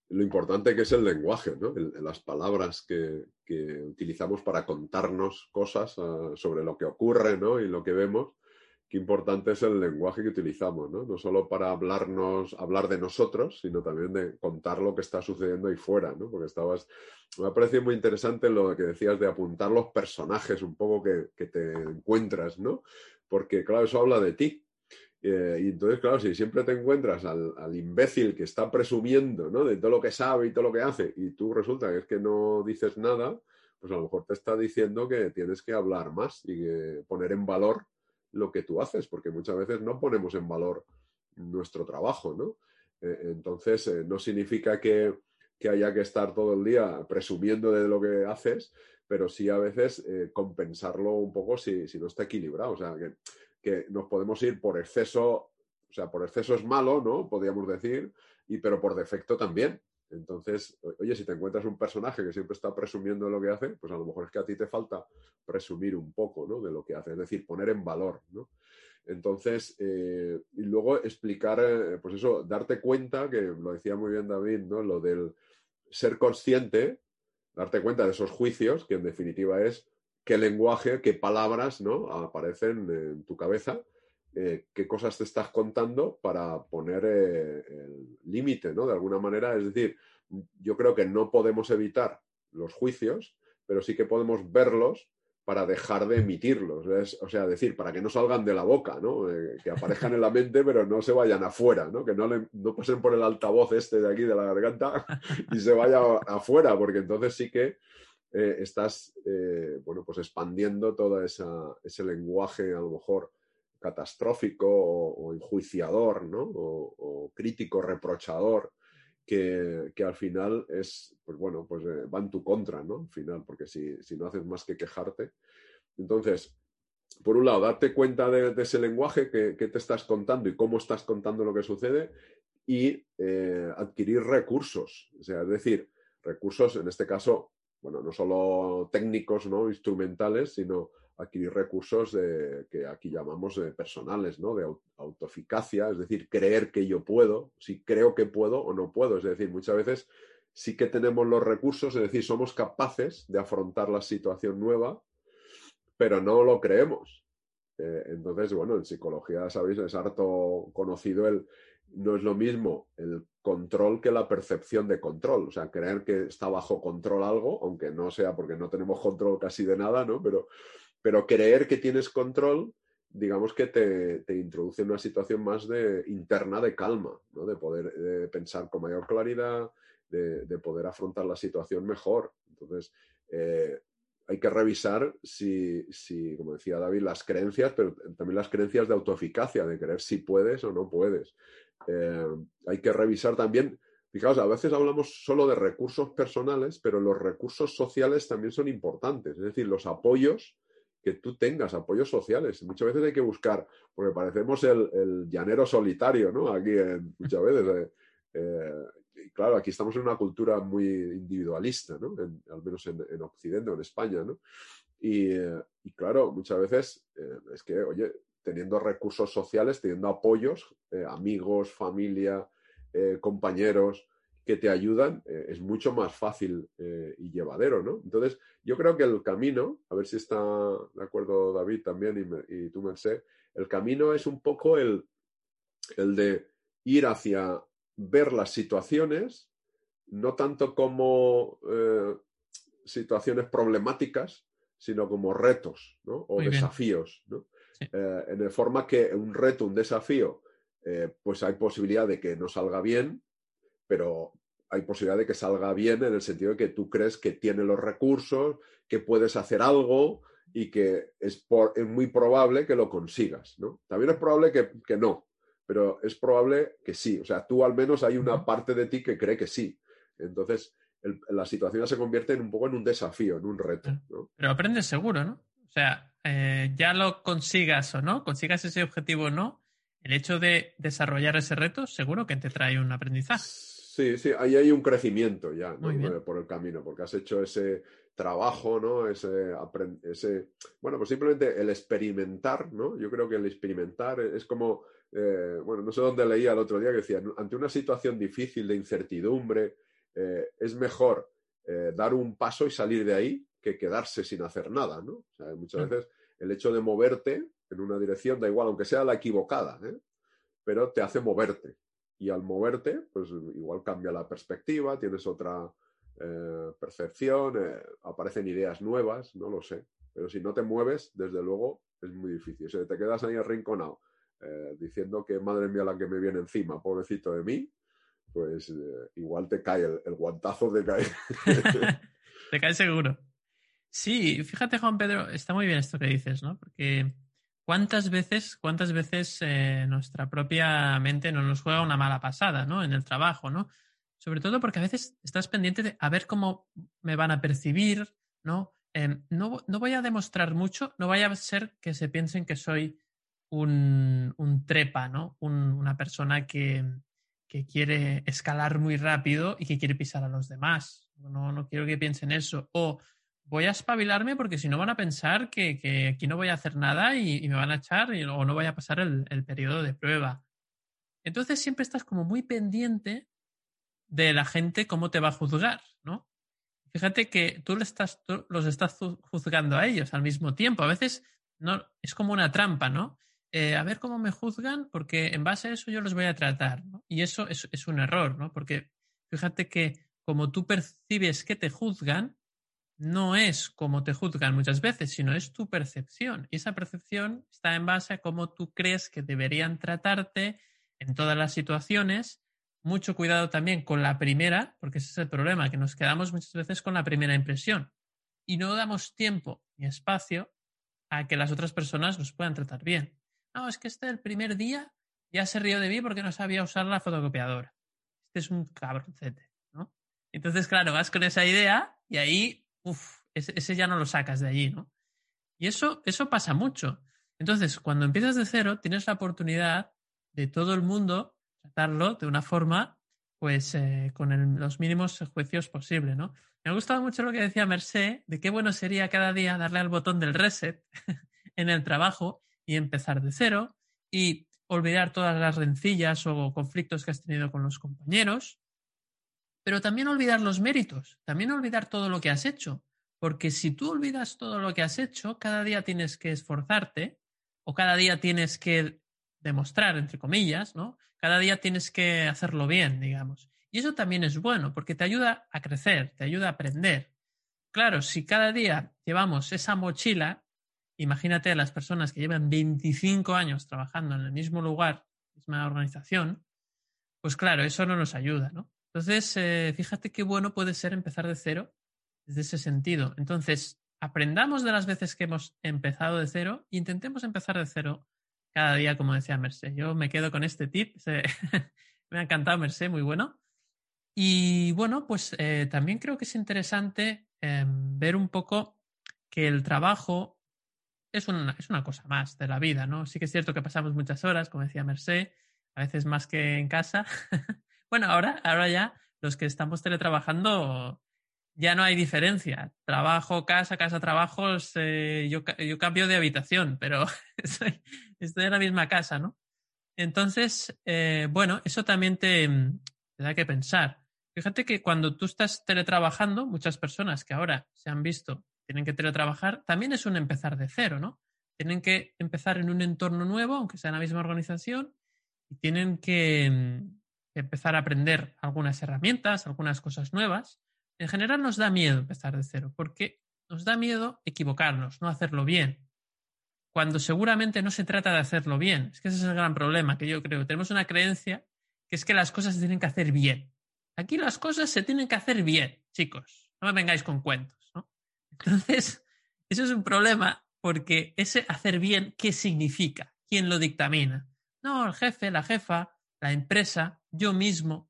lo importante que es el lenguaje, ¿no? las palabras que, utilizamos para contarnos cosas ah, sobre lo que ocurre ¿no? y lo que vemos qué importante es el lenguaje que utilizamos, ¿no? No solo para hablarnos, hablar de nosotros, sino también de contar lo que está sucediendo ahí fuera, ¿no? Porque estabas, me ha parecido muy interesante lo que decías de apuntar los personajes un poco que, te encuentras, ¿no? Porque, claro, eso habla de ti. Eh, y entonces, claro, si siempre te encuentras al, al, imbécil que está presumiendo, ¿no? De todo lo que sabe y todo lo que hace, y tú resulta que es que no dices nada, pues a lo mejor te está diciendo que tienes que hablar más y que poner en valor lo que tú haces, porque muchas veces no ponemos en valor nuestro trabajo, ¿no? Eh, entonces, eh, no significa que, haya que estar todo el día presumiendo de lo que haces, pero sí a veces eh, compensarlo un poco si, no está equilibrado. O sea, que, que, nos podemos ir por exceso, o sea, por exceso es malo, ¿no? Podríamos decir, y pero por defecto también. Entonces, oye, si te encuentras un personaje que siempre está presumiendo lo que hace, pues a lo mejor es que a ti te falta presumir un poco, ¿no? De lo que hace, es decir, poner en valor, ¿no? Entonces, eh, y luego explicar, eh, pues eso, darte cuenta, que lo decía muy bien David, ¿no? Lo del ser consciente, darte cuenta de esos juicios, que en definitiva es qué lenguaje, qué palabras, ¿no? Aparecen en tu cabeza eh, qué cosas te estás contando para poner eh, el límite, ¿no? De alguna manera, es decir, yo creo que no podemos evitar los juicios, pero sí que podemos verlos para dejar de emitirlos, o sea, decir, para que no salgan de la boca, ¿no? Eh, que aparezcan en la mente, pero no se vayan afuera, ¿no? Que no, pasen por el altavoz este de aquí de la garganta y se vaya afuera, porque entonces sí que estás, bueno, pues expandiendo todo ese lenguaje, a lo mejor, catastrófico o, enjuiciador, ¿no? O, crítico, reprochador, que, al final es, pues bueno, pues eh, va en tu contra, ¿no? Al final, porque si, no haces más que quejarte. Entonces, por un lado, darte cuenta de, ese lenguaje que, te estás contando y cómo estás contando lo que sucede y eh, adquirir recursos, o sea, es decir, recursos, en este caso, bueno, no solo técnicos, ¿no? Instrumentales, sino adquirir recursos de, que aquí llamamos personales, ¿no? De autoeficacia, es decir, creer que yo puedo, si creo que puedo o no puedo. Es decir, muchas veces sí que tenemos los recursos, es decir, somos capaces de afrontar la situación nueva, pero no lo creemos. Eh, entonces, bueno, en psicología, sabéis, es harto conocido el, no es lo mismo el control que la percepción de control. O sea, creer que está bajo control algo, aunque no sea porque no tenemos control casi de nada, ¿no? Pero pero creer que tienes control, digamos que te, introduce en una situación más de, interna de calma, ¿no? de poder pensar con mayor claridad, de, poder afrontar la situación mejor. Entonces, eh, hay que revisar si, si, como decía David, las creencias, pero también las creencias de autoeficacia, de creer si puedes o no puedes. Eh, hay que revisar también, fijaos, a veces hablamos solo de recursos personales, pero los recursos sociales también son importantes, es decir, los apoyos que tú tengas, apoyos sociales. Muchas veces hay que buscar, porque parecemos el, llanero solitario, ¿no? Aquí muchas veces. Eh, eh, claro, aquí estamos en una cultura muy individualista, ¿no? al menos en, Occidente o en España, ¿no? Y, claro, muchas veces es que, oye, teniendo recursos sociales, teniendo apoyos, eh, amigos, familia, eh, compañeros que te ayudan, eh, es mucho más fácil y llevadero, ¿no? Entonces, yo creo que el camino, a ver si está de acuerdo David también y, y tú, Merced, el camino es un poco el, el de ir hacia ver las situaciones, no tanto como situaciones problemáticas, sino como retos ¿no? o desafíos. ¿no? Eh, en de forma que un reto, un desafío, eh, pues hay posibilidad de que no salga bien, pero hay posibilidad de que salga bien en el sentido de que tú crees que tiene los recursos, que puedes hacer algo y que es, muy probable que lo consigas. ¿no? También es probable que, no, pero es probable que sí. O sea, tú al menos hay una parte de ti que cree que sí. Entonces, la situación se convierte en un poco en un desafío, en un reto. Pero aprendes seguro, ¿no? O sea, eh, ya lo consigas o no, consigas ese objetivo o no, el hecho de desarrollar ese reto seguro que te trae un aprendizaje. Sí, sí, ahí hay un crecimiento ya por el camino, porque has hecho ese trabajo, ¿no? Ese, ese, bueno, pues simplemente el experimentar, ¿no? Yo creo que el experimentar es como, eh, bueno, no sé dónde leía el otro día que decía, ante una situación difícil de incertidumbre, eh, es mejor dar un paso y salir de ahí que quedarse sin hacer nada, ¿no? O sea, muchas veces el hecho de moverte en una dirección, da igual, aunque sea la equivocada, ¿eh? pero te hace moverte. Y al moverte, pues igual cambia la perspectiva, tienes otra eh, percepción, eh, aparecen ideas nuevas, no lo sé. Pero si no te mueves, desde luego, es muy difícil. Si te quedas ahí arrinconado diciendo que madre mía la que me viene encima, pobrecito de mí, pues igual te cae el, el guantazo de caer. te cae seguro. Sí, fíjate, Juan Pedro, está muy bien esto que dices, ¿no? Porque cuántas veces, cuántas veces eh, nuestra propia mente no nos juega una mala pasada, ¿no? En el trabajo, ¿no? Sobre todo porque a veces estás pendiente de a ver cómo me van a percibir, ¿no? Em, no, no, voy a demostrar mucho, no vaya a ser que se piensen que soy un, un trepa, ¿no? una persona que, que, quiere escalar muy rápido y que quiere pisar a los demás. No, no quiero que piensen eso. O voy a espabilarme porque si no van a pensar que, aquí no voy a hacer nada y, me van a echar o no voy a pasar el, periodo de prueba. Entonces siempre estás como muy pendiente de la gente cómo te va a juzgar, ¿no? Fíjate que tú, los estás juzgando a ellos al mismo tiempo. A veces no, es como una trampa, ¿no? Eh, a ver cómo me juzgan porque en base a eso yo los voy a tratar. ¿no? Y eso es, es un error, ¿no? Porque fíjate que como tú percibes que te juzgan, no es como te juzgan muchas veces, sino es tu percepción. Y esa percepción está en base a cómo tú crees que deberían tratarte en todas las situaciones. Mucho cuidado también con la primera, porque ese es el problema, que nos quedamos muchas veces con la primera impresión y no damos tiempo ni espacio a que las otras personas nos puedan tratar bien. No, es que este el primer día ya se rió de mí porque no sabía usar la fotocopiadora. Este es un cabroncete, ¿no? Entonces, claro, vas con esa idea y ahí Uf, ese, ya no lo sacas de allí, ¿no? Y eso, eso pasa mucho. Entonces, cuando empiezas de cero, tienes la oportunidad de todo el mundo tratarlo de una forma, pues, eh, con los mínimos juicios posibles, ¿no? Me ha gustado mucho lo que decía Mercé, de qué bueno sería cada día darle al botón del reset en el trabajo y empezar de cero y olvidar todas las rencillas o conflictos que has tenido con los compañeros pero también olvidar los méritos, también olvidar todo lo que has hecho, porque si tú olvidas todo lo que has hecho, cada día tienes que esforzarte o cada día tienes que demostrar, entre comillas, ¿no? Cada día tienes que hacerlo bien, digamos. Y eso también es bueno, porque te ayuda a crecer, te ayuda a aprender. Claro, si cada día llevamos esa mochila, imagínate a las personas que llevan 25 años trabajando en el mismo lugar, misma organización, pues claro, eso no nos ayuda, ¿no? Entonces, eh, fíjate qué bueno puede ser empezar de cero desde ese sentido. Entonces, aprendamos de las veces que hemos empezado de cero e intentemos empezar de cero cada día, como decía Merced. Yo me quedo con este tip. me ha encantado, Merced, muy bueno. Y bueno, pues eh, también creo que es interesante em, ver un poco que el trabajo es una, es una cosa más de la vida, ¿no? Sí que es cierto que pasamos muchas horas, como decía Merced, a veces más que en casa. bueno, ahora, ahora ya los que estamos teletrabajando ya no hay diferencia. Trabajo, casa, casa, trabajo, yo, yo, cambio de habitación, pero estoy, en la misma casa, ¿no? Entonces, eh, bueno, eso también te, te, da que pensar. Fíjate que cuando tú estás teletrabajando, muchas personas que ahora se han visto tienen que teletrabajar, también es un empezar de cero, ¿no? Tienen que empezar en un entorno nuevo, aunque sea en la misma organización, y tienen que empezar a aprender algunas herramientas, algunas cosas nuevas en general nos da miedo empezar de cero, porque nos da miedo equivocarnos, no hacerlo bien. Cuando seguramente no se trata de hacerlo bien. Es que ese es el gran problema que yo creo. Tenemos una creencia que es que las cosas se tienen que hacer bien. Aquí las cosas se tienen que hacer bien, chicos. No me vengáis con cuentos, ¿no? Entonces, eso es un problema porque ese hacer bien, ¿qué significa? ¿Quién lo dictamina? No, el jefe, la jefa, la empresa, yo mismo.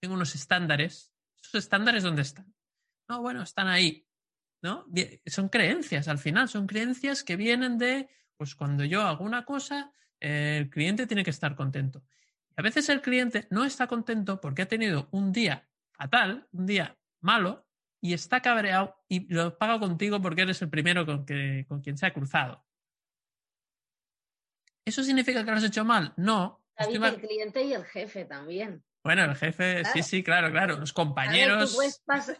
Tengo unos estándares ¿Esos estándares dónde están? No, bueno, están ahí. ¿no? Son creencias, al final, son creencias que vienen de, pues cuando yo hago una cosa, el cliente tiene que estar contento. Y a veces el cliente no está contento porque ha tenido un día fatal, un día malo, y está cabreado y lo paga contigo porque eres el primero con, que, con quien se ha cruzado. ¿Eso significa que lo has hecho mal? No. El cliente y el jefe también. Bueno, el jefe, sí, sí, claro, claro. Los compañeros.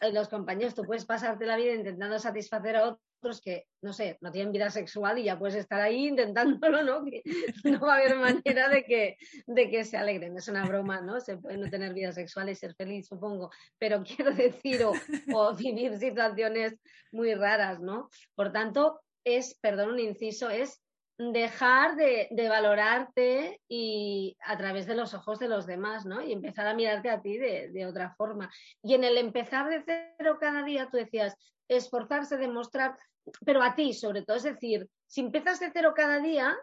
Eh, los compañeros, tú puedes pasarte la vida intentando satisfacer a otros que, no sé, no tienen vida sexual y ya puedes estar ahí intentándolo, ¿no? Que no va a haber manera de que, de que se alegren. Es una broma, ¿no? Se puede no tener vida sexual y ser feliz, supongo. Pero quiero decir, o, o vivir situaciones muy raras, ¿no? Por tanto, es, perdón, un inciso, es dejar de, valorarte y a través de los ojos de los demás, ¿no? Y empezar a mirarte a ti de, otra forma. Y en el empezar de cero cada día, tú decías, esforzarse, demostrar, pero a ti sobre todo, es decir, si empiezas de cero cada día,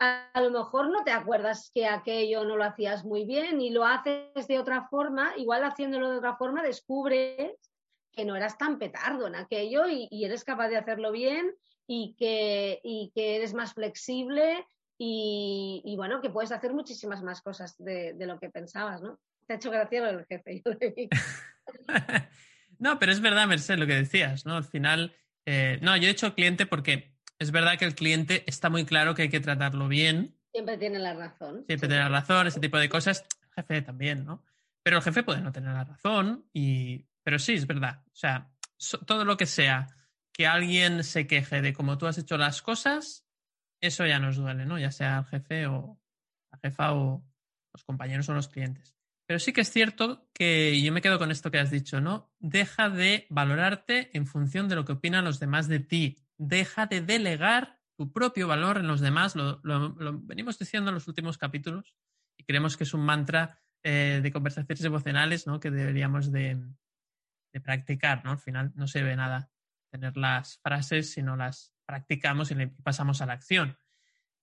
a, lo mejor no te acuerdas que aquello no lo hacías muy bien y lo haces de otra forma, igual haciéndolo de otra forma descubres que no eras tan petardo en aquello y eres capaz de hacerlo bien y que, y que eres más flexible y, bueno, que puedes hacer muchísimas más cosas de, lo que pensabas, ¿no? Te ha hecho gracia el jefe. no, pero es verdad, Merced, lo que decías, ¿no? Al final, eh, no, yo he hecho cliente porque es verdad que el cliente está muy claro que hay que tratarlo bien. Siempre tiene la razón. Siempre tiene la razón, ese tipo de cosas. El jefe también, ¿no? Pero el jefe puede no tener la razón, y... pero sí, es verdad. O sea, todo lo que sea que alguien se queje de cómo tú has hecho las cosas, eso ya nos duele, ¿no? Ya sea el jefe o la jefa o los compañeros o los clientes. Pero sí que es cierto que yo me quedo con esto que has dicho, ¿no? Deja de valorarte en función de lo que opinan los demás de ti. Deja de delegar tu propio valor en los demás. Lo, venimos diciendo en los últimos capítulos y creemos que es un mantra eh, de conversaciones emocionales, ¿no? Que deberíamos de, de practicar, ¿no? Al final no se ve nada tener las frases, sino las practicamos y pasamos a la acción.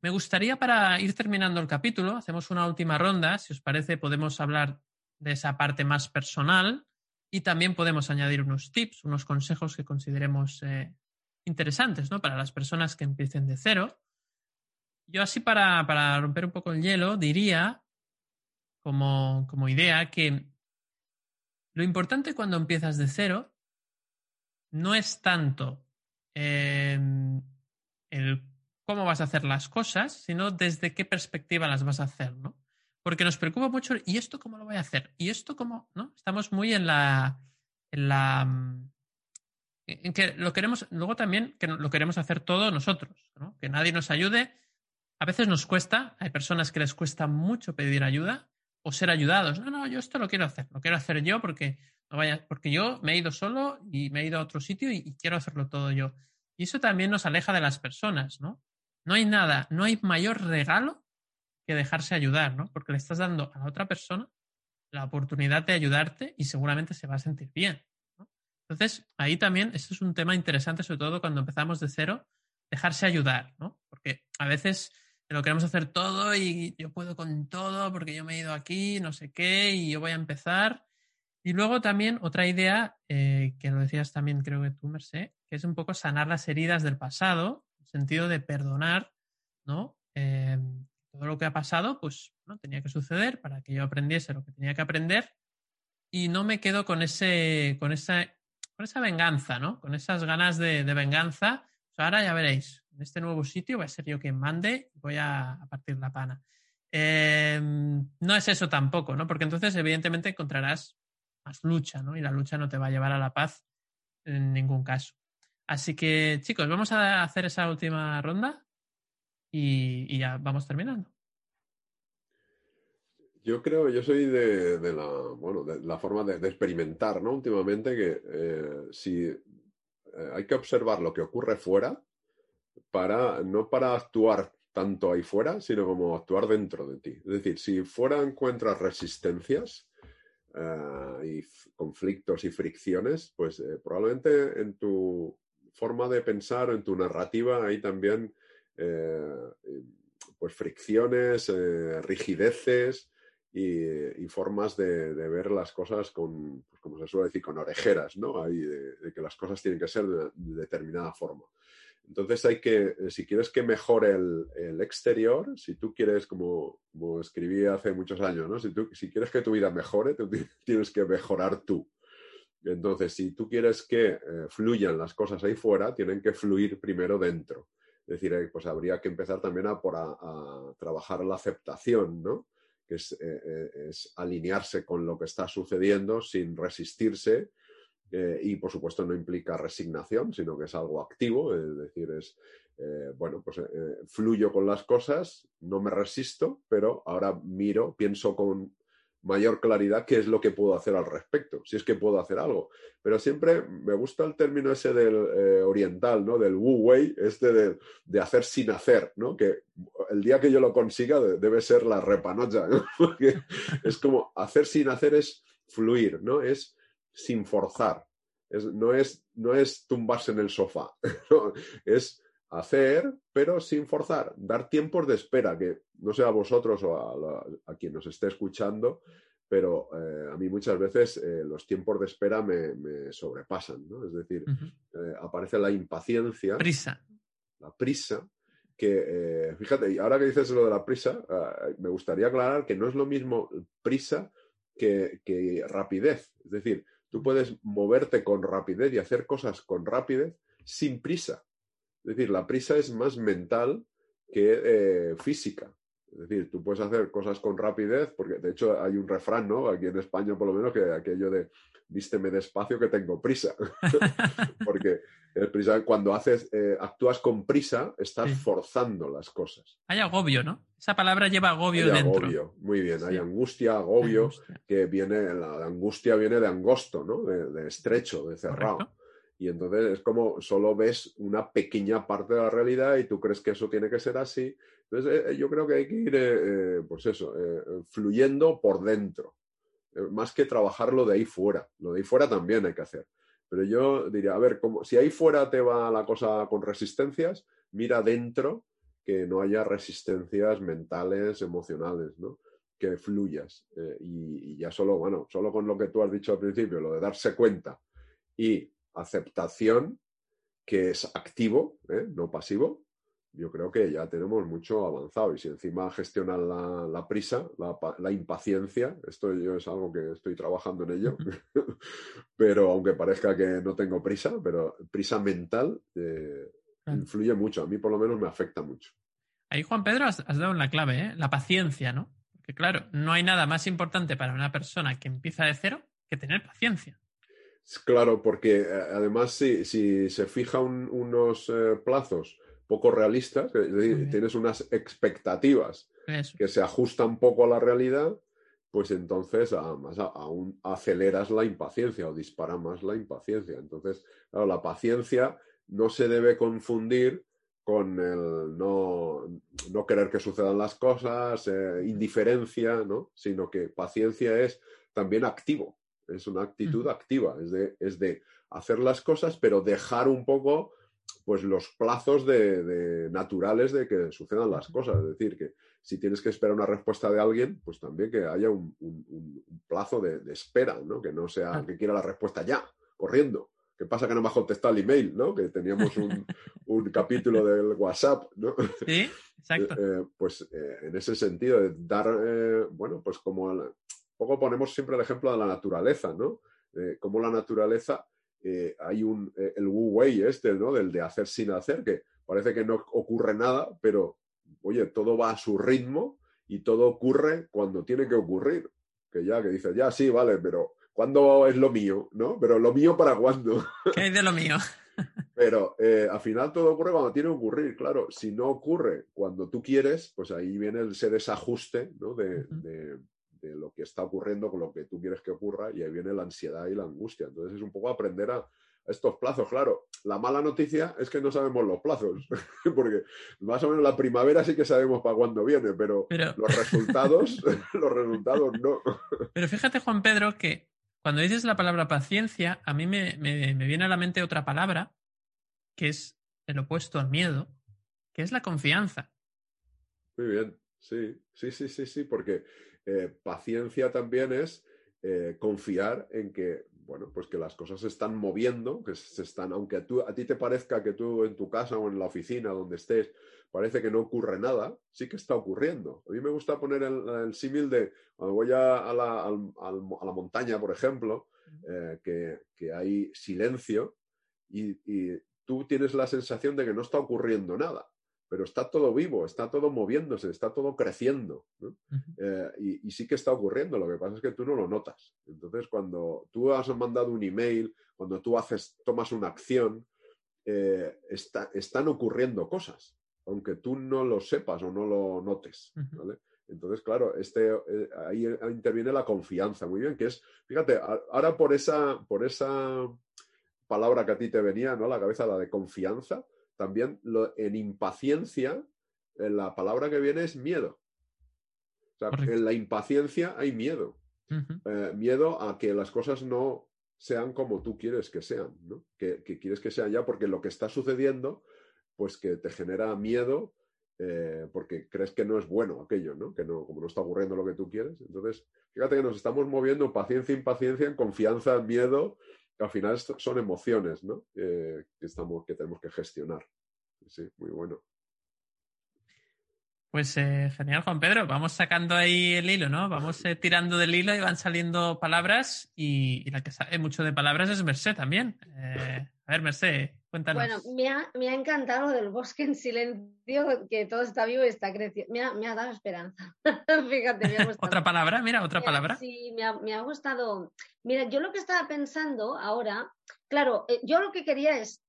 Me gustaría para ir terminando el capítulo, hacemos una última ronda, si os parece podemos hablar de esa parte más personal y también podemos añadir unos tips, unos consejos que consideremos eh, interesantes ¿no? para las personas que empiecen de cero. Yo así para, para romper un poco el hielo diría como, como idea que lo importante cuando empiezas de cero no es tanto em, el cómo vas a hacer las cosas, sino desde qué perspectiva las vas a hacer, ¿no? Porque nos preocupa mucho, ¿y esto cómo lo voy a hacer? ¿Y esto cómo? ¿No? Estamos muy en la. en la. Mm, en que lo queremos, luego también que lo queremos hacer todo nosotros, ¿no? Que nadie nos ayude. A veces nos cuesta, hay personas que les cuesta mucho pedir ayuda o ser ayudados. No, no, yo esto lo quiero hacer, lo quiero hacer yo porque no porque yo me he ido solo y me he ido a otro sitio y, quiero hacerlo todo yo. Y eso también nos aleja de las personas, ¿no? No hay nada, no hay mayor regalo que dejarse ayudar, ¿no? Porque le estás dando a la otra persona la oportunidad de ayudarte y seguramente se va a sentir bien. Entonces, ahí también, esto es un tema interesante, sobre todo cuando empezamos de cero, dejarse ayudar, ¿no? Porque a veces lo queremos hacer todo y yo puedo con todo porque yo me he ido aquí, no sé qué, y yo voy a empezar. Y luego también otra idea, eh, que lo decías también creo que tú, Merced, que es un poco sanar las heridas del pasado, en el sentido de perdonar, ¿no? Eh, todo lo que ha pasado, pues no tenía que suceder para que yo aprendiese lo que tenía que aprender y no me quedo con ese, con esa, con esa venganza, ¿no? Con esas ganas de, venganza. ahora ya veréis, en este nuevo sitio voy a ser yo quien mande y voy a, partir la pana. Em, no es eso tampoco, ¿no? Porque entonces, evidentemente, encontrarás más lucha, ¿no? Y la lucha no te va a llevar a la paz en ningún caso. Así que, chicos, vamos a hacer esa última ronda y, ya vamos terminando. Yo creo, yo soy de, la, bueno, de la forma de, experimentar, ¿no? Últimamente que eh, si eh, hay que observar lo que ocurre fuera para, no para actuar tanto ahí fuera, sino como actuar dentro de ti. Es decir, si fuera encuentras resistencias eh, y conflictos y fricciones, pues probablemente en tu forma de pensar, en tu narrativa, hay también eh, pues fricciones, eh, rigideces y, formas de, ver las cosas con, pues como se suele decir, con orejeras, ¿no? Hay de, que las cosas tienen que ser de, determinada forma. Entonces hay que, eh, si quieres que mejore el, exterior, si tú quieres, como, escribí hace muchos años, ¿no? Si, tú, si quieres que tu vida mejore, tienes que mejorar tú. Entonces, si tú quieres que fluyan las cosas ahí fuera, tienen que fluir primero dentro. Es decir, eh, pues habría que empezar también a, por a, trabajar la aceptación, ¿no? que eh, eh, es, alinearse con lo que está sucediendo sin resistirse y, por supuesto, no implica resignación, sino que es algo activo, es decir, es, bueno, pues fluyo con las cosas, no me resisto, pero ahora miro, pienso con mayor claridad qué es lo que puedo hacer al respecto, si es que puedo hacer algo. Pero siempre me gusta el término ese del eh, oriental, ¿no? Del Wu Wei, este de, de, hacer sin hacer, ¿no? Que el día que yo lo consiga debe ser la repanocha, ¿no? Porque es como hacer sin hacer es fluir, ¿no? Es sin forzar. no, es, no es tumbarse en el sofá, es hacer, pero sin forzar, dar tiempos de espera, que no sea a vosotros o a, quien nos esté escuchando, pero eh, a mí muchas veces eh, los tiempos de espera me, sobrepasan, ¿no? Es decir, eh, aparece la impaciencia. Prisa. La prisa, que, fíjate, y ahora que dices lo de la prisa, me gustaría aclarar que no es lo mismo prisa que, que rapidez. Es decir, tú puedes moverte con rapidez y hacer cosas con rapidez sin prisa. Es decir, la prisa es más mental que eh, física. Es decir, tú puedes hacer cosas con rapidez, porque de hecho hay un refrán, ¿no? Aquí en España por lo menos, que aquello de vísteme despacio que tengo prisa. porque prisa, cuando haces, eh, actúas con prisa, estás forzando las cosas. Hay agobio, ¿no? Esa palabra lleva agobio hay Agobio, muy bien. Hay angustia, agobio, que viene, la angustia viene de angosto, ¿no? De, estrecho, de cerrado. Y entonces es como solo ves una pequeña parte de la realidad y tú crees que eso tiene que ser así. Entonces eh, eh, yo creo que hay que ir, eh, pues eso, fluyendo por dentro, más que trabajarlo de ahí fuera. Lo de ahí fuera también hay que hacer. Pero yo diría, a ver, como, si ahí fuera te va la cosa con resistencias, mira dentro que no haya resistencias mentales, emocionales, ¿no? Que fluyas. y, y ya solo, bueno, solo con lo que tú has dicho al principio, lo de darse cuenta y aceptación, que es activo, ¿eh? no pasivo, yo creo que ya tenemos mucho avanzado. Y si encima gestionan la, prisa, la, impaciencia, esto yo es algo que estoy trabajando en ello, pero aunque parezca que no tengo prisa, pero prisa mental eh, influye mucho. A mí por lo menos me afecta mucho. Ahí, Juan Pedro, has, dado una clave, ¿eh? la paciencia, ¿no? Porque claro, no hay nada más importante para una persona que empieza de cero que tener paciencia. Claro, porque eh, además si, si se fijan unos eh, plazos poco realistas, tienes unas expectativas que se ajustan poco a la realidad, pues entonces además aún aceleras la impaciencia o dispara más la impaciencia. Entonces, claro, la paciencia no se debe confundir con el no, no querer que sucedan las cosas, eh, indiferencia, ¿no? Sino que paciencia es también activo es una actitud activa, es de, es de hacer las cosas, pero dejar un poco pues los plazos de, naturales de que sucedan las cosas. Es decir, que si tienes que esperar una respuesta de alguien, pues también que haya un, plazo de, espera, ¿no? Que no sea que quiera la respuesta ya, corriendo. ¿Qué pasa que no me ha contestado el email, ¿no? Que teníamos un, capítulo del WhatsApp, ¿no? Sí, exacto. Eh, pues eh, en ese sentido, de dar, eh, bueno, pues como un poco ponemos siempre el ejemplo de la naturaleza, ¿no? como la naturaleza hay un, el Wu Wei este, ¿no? Del de hacer sin hacer, que parece que no ocurre nada, pero, oye, todo va a su ritmo y todo ocurre cuando tiene que ocurrir. Que ya, que dices, ya, sí, vale, pero ¿Cuándo es lo mío? ¿No? Pero lo mío para cuándo. ¿Qué hay de lo mío? Pero eh, al final todo ocurre cuando tiene que ocurrir, claro. Si no ocurre cuando tú quieres, pues ahí viene ese desajuste ¿no? de, de, lo que está ocurriendo con lo que tú quieres que ocurra y ahí viene la ansiedad y la angustia. Entonces es un poco aprender a, estos plazos. Claro, la mala noticia es que no sabemos los plazos, porque más o menos la primavera sí que sabemos para cuándo viene, pero, pero... los resultados, los resultados no. Pero fíjate, Juan Pedro, que cuando dices la palabra paciencia, a mí me, viene a la mente otra palabra, que es el opuesto al miedo, que es la confianza. Muy bien, sí, sí, sí, sí, sí, porque eh, paciencia también es eh, confiar en que, bueno, pues que las cosas se están moviendo, que se están, aunque tú, a ti te parezca que tú en tu casa o en la oficina donde estés parece que no ocurre nada, sí que está ocurriendo. A mí me gusta poner el, símil de cuando voy a, la, montaña, por ejemplo, eh, que, hay silencio y, tú tienes la sensación de que no está ocurriendo nada, pero está todo vivo, está todo moviéndose, está todo creciendo. Eh, y, sí que está ocurriendo, lo que pasa es que tú no lo notas. Entonces, cuando tú has mandado un email, cuando tú haces, tomas una acción, eh, están ocurriendo cosas aunque tú no lo sepas o no lo notes. Entonces, claro, este, eh, ahí interviene la confianza, muy bien, que es, fíjate, ahora por esa, por esa palabra que a ti te venía, ¿no? La cabeza, la de confianza, también en impaciencia, eh, la palabra que viene es miedo. O sea, en la impaciencia hay miedo. Eh, miedo a que las cosas no sean como tú quieres que sean, ¿no? que, quieres que sean ya, porque lo que está sucediendo pues que te genera miedo eh, porque crees que no es bueno aquello, ¿no? Que no, como no está ocurriendo lo que tú quieres. Entonces, fíjate que nos estamos moviendo paciencia, impaciencia, en confianza, en miedo, al final son emociones, ¿no? que, estamos, que tenemos que gestionar. Sí, muy bueno. Pues eh, genial, Juan Pedro. Vamos sacando ahí el hilo, ¿no? Vamos eh, tirando del hilo y van saliendo palabras y, la que sabe mucho de palabras es Merced también. a ver, Merced, bueno, me ha, me ha, encantado del bosque en silencio, que todo está vivo y está creciendo. Me ha, me ha dado esperanza. Fíjate, me ha gustado. ¿Otra palabra? Mira, otra palabra. Sí, me ha, me ha, gustado. Mira, yo lo que estaba pensando ahora, claro, eh, yo lo que quería es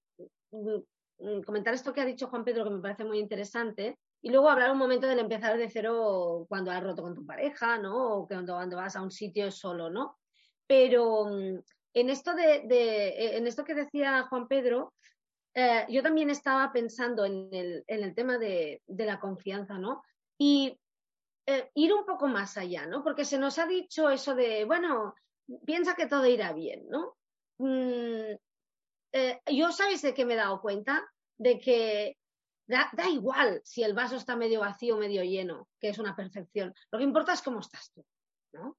mm, mm, comentar esto que ha dicho Juan Pedro, que me parece muy interesante, y luego hablar un momento del empezar de cero cuando has roto con tu pareja, ¿no? O cuando, cuando vas a un sitio solo, ¿no? Pero mm, en esto, de, de, en esto que decía Juan Pedro, eh, yo también estaba pensando en el, tema de, la confianza, ¿no? Y eh, ir un poco más allá, ¿no? Porque se nos ha dicho eso de, bueno, piensa que todo irá bien, ¿no? Mm, eh, yo sabéis de qué me he dado cuenta, de que da, igual si el vaso está medio vacío o medio lleno, que es una perfección. Lo que importa es cómo estás tú, ¿no?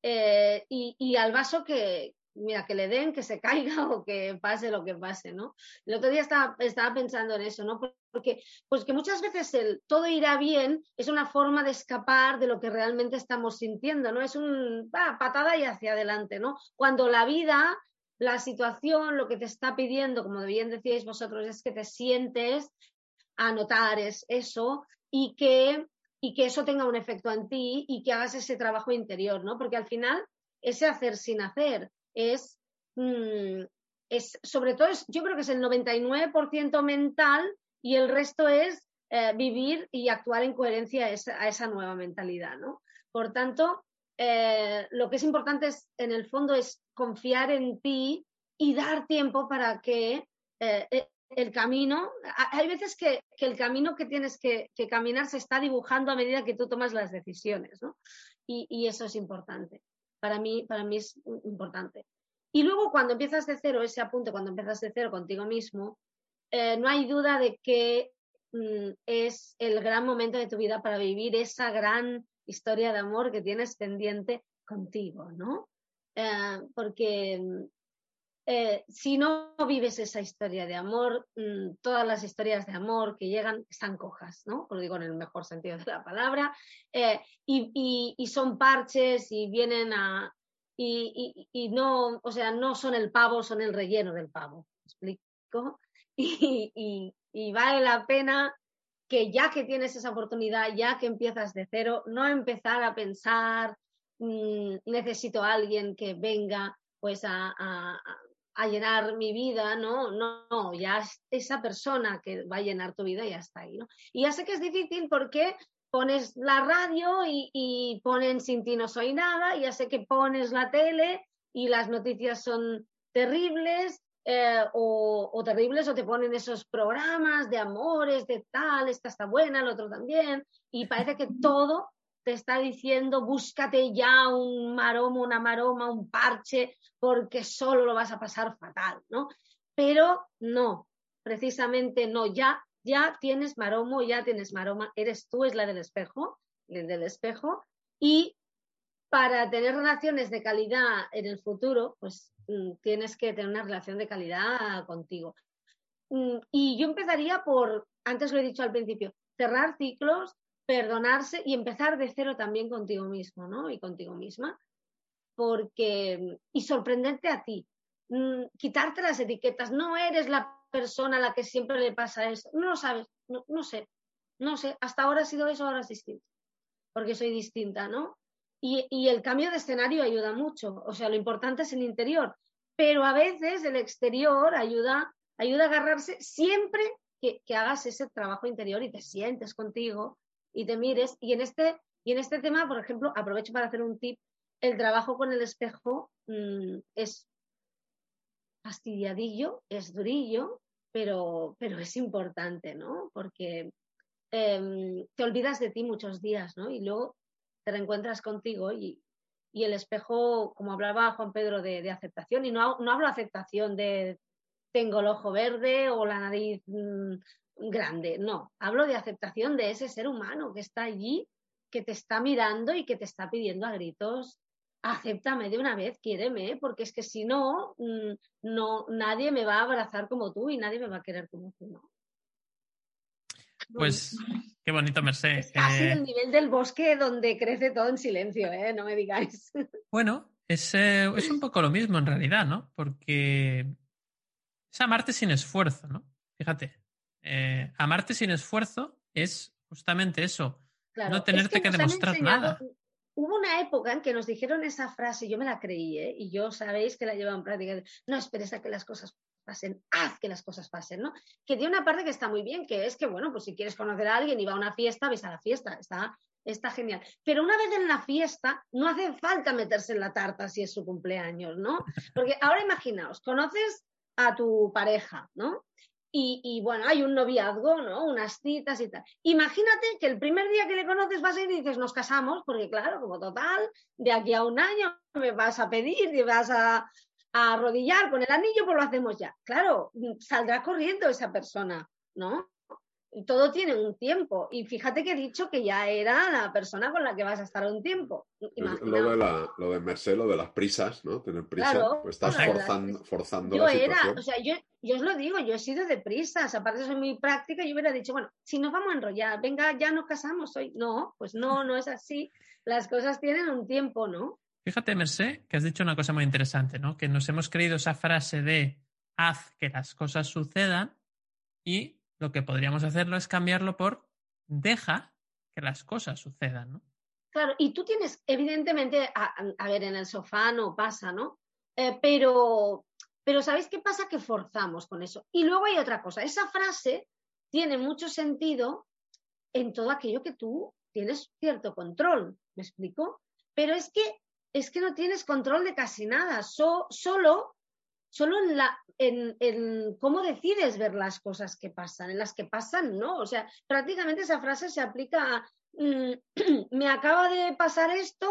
y, al vaso que, mira, que le den, que se caiga o que pase lo que pase, ¿no? El otro día estaba, estaba pensando en eso, ¿no? Porque pues que muchas veces todo irá bien es una forma de escapar de lo que realmente estamos sintiendo, ¿no? Es un patada y hacia adelante, ¿no? Cuando la vida, la situación, lo que te está pidiendo, como bien decíais vosotros, es que te sientes a es eso y que, y que eso tenga un efecto en ti y que hagas ese trabajo interior, ¿no? Porque al final ese hacer sin hacer es, mm, es sobre todo, yo creo que es el 99% mental y el resto es eh, vivir y actuar en coherencia a esa, nueva mentalidad, ¿no? Por tanto, eh, lo que es importante es, en el fondo, es confiar en ti y dar tiempo para que eh, el camino, hay veces que, el camino que tienes que, caminar se está dibujando a medida que tú tomas las decisiones, ¿no? y eso es importante para mí, para mí es importante. Y luego cuando empiezas de cero, ese apunte, cuando empiezas de cero contigo mismo, eh, no hay duda de que mm, es el gran momento de tu vida para vivir esa gran historia de amor que tienes pendiente contigo, ¿no? Eh, porque mm, eh, si no vives esa historia de amor, mm, todas las historias de amor que llegan están cojas, ¿no? Lo digo en el mejor sentido de la palabra, y, y, son parches y vienen a... Y, y, no, o sea, no son el pavo, son el relleno del pavo. ¿Me explico? y, vale la pena que ya que tienes esa oportunidad, ya que empiezas de cero, no empezar a pensar, mm, necesito a alguien que venga pues a, llenar mi vida, ¿no? No, ya esa persona que va a llenar tu vida ya está ahí, ¿no? Y ya sé que es difícil porque pones la radio y, y ponen Sin ti no soy nada, ya sé que pones la tele y las noticias son terribles eh, o, terribles o te ponen esos programas de amores, de tal, esta está buena, el otro también, y parece que todo te está diciendo búscate ya un maromo, una maroma, un parche, porque solo lo vas a pasar fatal, ¿no? Pero no, precisamente no, ya, ya tienes maromo, ya tienes maroma, eres tú, es la del espejo, el del espejo, y para tener relaciones de calidad en el futuro, pues mm, tienes que tener una relación de calidad contigo. Mm, y yo empezaría por, antes lo he dicho al principio, cerrar ciclos, perdonarse y empezar de cero también contigo mismo, ¿no? Y contigo misma. Porque, y sorprenderte a ti, mm, quitarte las etiquetas, no eres la persona a la que siempre le pasa eso, no lo sabes, no, no sé, no sé, hasta ahora ha sido eso, ahora es distinto, porque soy distinta, ¿no? Y, el cambio de escenario ayuda mucho, o sea, lo importante es el interior, pero a veces el exterior ayuda, ayuda a agarrarse siempre que, hagas ese trabajo interior y te sientes contigo y te mires. Y en este, y en este tema, por ejemplo, aprovecho para hacer un tip, el trabajo con el espejo mm, es fastidiadillo, es durillo, pero, pero es importante, ¿no? Porque em, te olvidas de ti muchos días, ¿no? Y luego te reencuentras contigo y, el espejo, como hablaba Juan Pedro, de, aceptación, y no, no, hablo aceptación de tengo el ojo verde o la nariz mm, grande, no, hablo de aceptación de ese ser humano que está allí, que te está mirando y que te está pidiendo a gritos, acéptame de una vez, quiéreme, porque es que si no, mm, no, nadie me va a abrazar como tú y nadie me va a querer como tú, ¿no? Pues qué bonito, Merced. Es casi el nivel del bosque donde crece todo en silencio, ¿eh? No me digáis. Bueno, es, es un poco lo mismo en realidad, ¿no? Porque es amarte sin esfuerzo, ¿no? Fíjate, eh, amarte sin esfuerzo es justamente eso, no tenerte que, demostrar nada. Hubo una época en que nos dijeron esa frase, yo me la creí, ¿eh? y yo sabéis que la llevo en práctica. No esperes a que las cosas pasen, haz que las cosas pasen, ¿no? Que tiene una parte que está muy bien, que es que, bueno, pues si quieres conocer a alguien y va a una fiesta, ves a la fiesta, está, está genial. Pero una vez en la fiesta, no hace falta meterse en la tarta si es su cumpleaños, ¿no? Porque ahora imaginaos, conoces a tu pareja, ¿no? Y, bueno, hay un noviazgo, ¿no? Unas citas y tal. Imagínate que el primer día que le conoces vas a ir y dices, nos casamos, porque claro, como total, de aquí a un año me vas a pedir y vas a, a arrodillar con el anillo, pues lo hacemos ya. Claro, saldrá corriendo esa persona, ¿no? Todo tiene un tiempo. Y fíjate que he dicho que ya era la persona con la que vas a estar un tiempo. Lo de, la, lo de Merced, lo de las prisas, ¿no? Tener prisa, pues estás forzando, forzando yo la era, o sea, yo, yo os lo digo, yo he sido de prisas, aparte soy muy práctica, yo hubiera dicho, bueno, si nos vamos a enrollar, venga, ya nos casamos hoy. No, pues no, no es así. Las cosas tienen un tiempo, ¿no? Fíjate, Mercé, que has dicho una cosa muy interesante, ¿no? Que nos hemos creído esa frase de haz que las cosas sucedan y lo que podríamos hacerlo es cambiarlo por deja que las cosas sucedan, ¿no? Claro, y tú tienes, evidentemente, a, ver, en el sofá no pasa, ¿no? Eh, pero, pero ¿sabéis qué pasa? Que forzamos con eso. Y luego hay otra cosa, esa frase tiene mucho sentido en todo aquello que tú tienes cierto control, ¿me explico? Pero es que es que no tienes control de casi nada, solo, solo en, la, en, cómo decides ver las cosas que pasan, en las que pasan, ¿no? O sea, prácticamente esa frase se aplica a, mm, me acaba de pasar esto,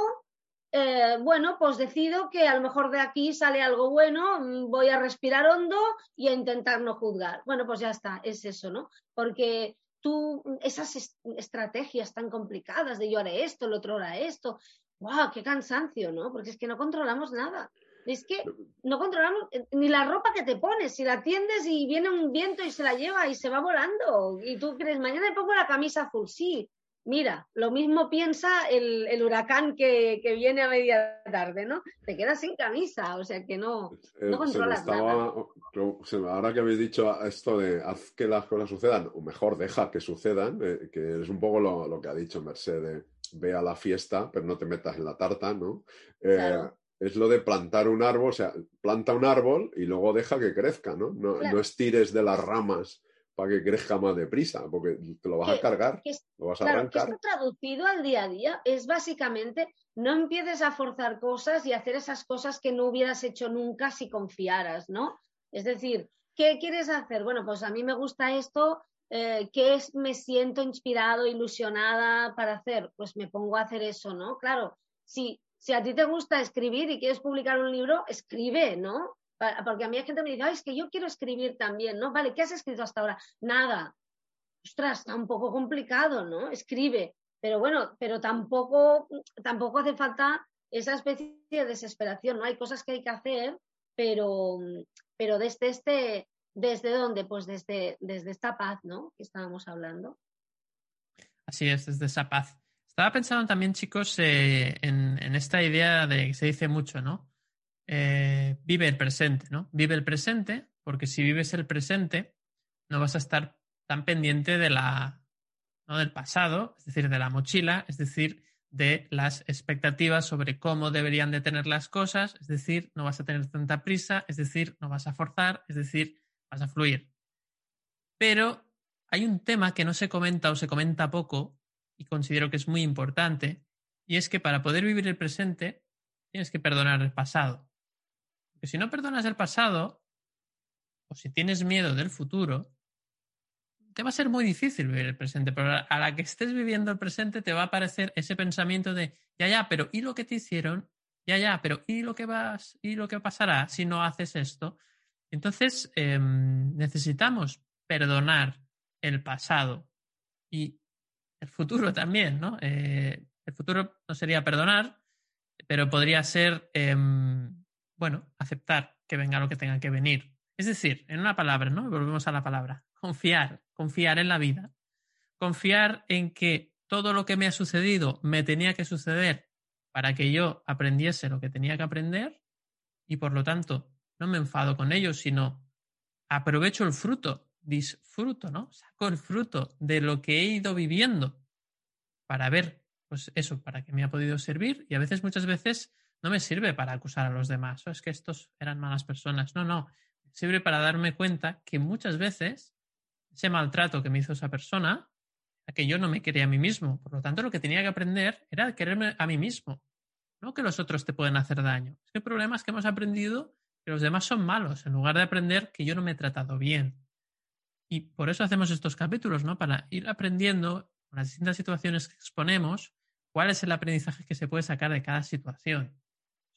eh, bueno, pues decido que a lo mejor de aquí sale algo bueno, mm, voy a respirar hondo y a intentar no juzgar. Bueno, pues ya está, es eso, ¿no? Porque tú, esas estrategias tan complicadas de yo haré esto, el otro hará esto, ¡guau! ¡Qué cansancio, ¿no? Porque es que no controlamos nada. Es que no controlamos eh, ni la ropa que te pones, si la tiendes y viene un viento y se la lleva y se va volando. Y tú crees, mañana me pongo la camisa azul, sí, mira, lo mismo piensa el, huracán que, viene a media tarde, ¿no? Te quedas sin camisa, o sea que no, no eh, controlas nada. Ahora que habéis dicho esto de haz que las cosas sucedan, o mejor deja que sucedan, eh, que es un poco lo, que ha dicho Mercedes, ve a la fiesta, pero no te metas en la tarta, ¿no? Eh, es lo de plantar un árbol, o sea, planta un árbol y luego deja que crezca, ¿no? No, no estires de las ramas para que crezca más deprisa, porque te lo vas a cargar, lo vas a arrancar. esto traducido al día a día es básicamente no empieces a forzar cosas y hacer esas cosas que no hubieras hecho nunca si confiaras, ¿no? Es decir, ¿qué quieres hacer? Bueno, pues a mí me gusta esto, eh, ¿qué es, me siento inspirado, ilusionada para hacer? Pues me pongo a hacer eso, ¿no? Claro, si, si a ti te gusta escribir y quieres publicar un libro, escribe, ¿no? Porque a mí hay gente que me dice, es que yo quiero escribir también, ¿no? Vale, ¿qué has escrito hasta ahora? Nada. Ostras, está un poco complicado, ¿no? Escribe. Pero bueno, pero tampoco, tampoco hace falta esa especie de desesperación, ¿no? Hay cosas que hay que hacer, pero, pero desde este, ¿desde dónde? Pues desde, desde esta paz, ¿no? Que estábamos hablando. Así es, desde esa paz. Estaba pensando también, chicos, eh, en, esta idea de que se dice mucho, ¿no? Eh, vive el presente, ¿no? Vive el presente, porque si vives el presente, no vas a estar tan pendiente de la, ¿no? del pasado, es decir, de la mochila, es decir, de las expectativas sobre cómo deberían de tener las cosas, es decir, no vas a tener tanta prisa, es decir, no vas a forzar, es decir, vas a fluir. Pero hay un tema que no se comenta o se comenta poco y considero que es muy importante, y es que para poder vivir el presente tienes que perdonar el pasado. Porque si no perdonas el pasado, o si tienes miedo del futuro, te va a ser muy difícil vivir el presente, pero a la que estés viviendo el presente te va a aparecer ese pensamiento de, ya, ya, pero ¿y lo que te hicieron? Ya, ya, pero ¿y lo que vas? ¿Y lo que pasará si no haces esto? Entonces, em, necesitamos perdonar el pasado y el futuro también, ¿no? Eh, el futuro no sería perdonar, pero podría ser em, bueno, aceptar que venga lo que tenga que venir. Es decir, en una palabra, ¿no? Volvemos a la palabra. Confiar, confiar en la vida. Confiar en que todo lo que me ha sucedido me tenía que suceder para que yo aprendiese lo que tenía que aprender y por lo tanto no me enfado con ello, sino aprovecho el fruto, disfruto, ¿no? Saco el fruto de lo que he ido viviendo para ver, pues eso, para que me ha podido servir y a veces, muchas veces, no me sirve para acusar a los demás, o es que estos eran malas personas. No, no, sirve para darme cuenta que muchas veces ese maltrato que me hizo esa persona, a que yo no me quería a mí mismo. Por lo tanto, lo que tenía que aprender era quererme a mí mismo, no que los otros te pueden hacer daño. Es que el problema es que hemos aprendido que los demás son malos, en lugar de aprender que yo no me he tratado bien. Y por eso hacemos estos capítulos, ¿no? Para ir aprendiendo las distintas situaciones que exponemos, cuál es el aprendizaje que se puede sacar de cada situación.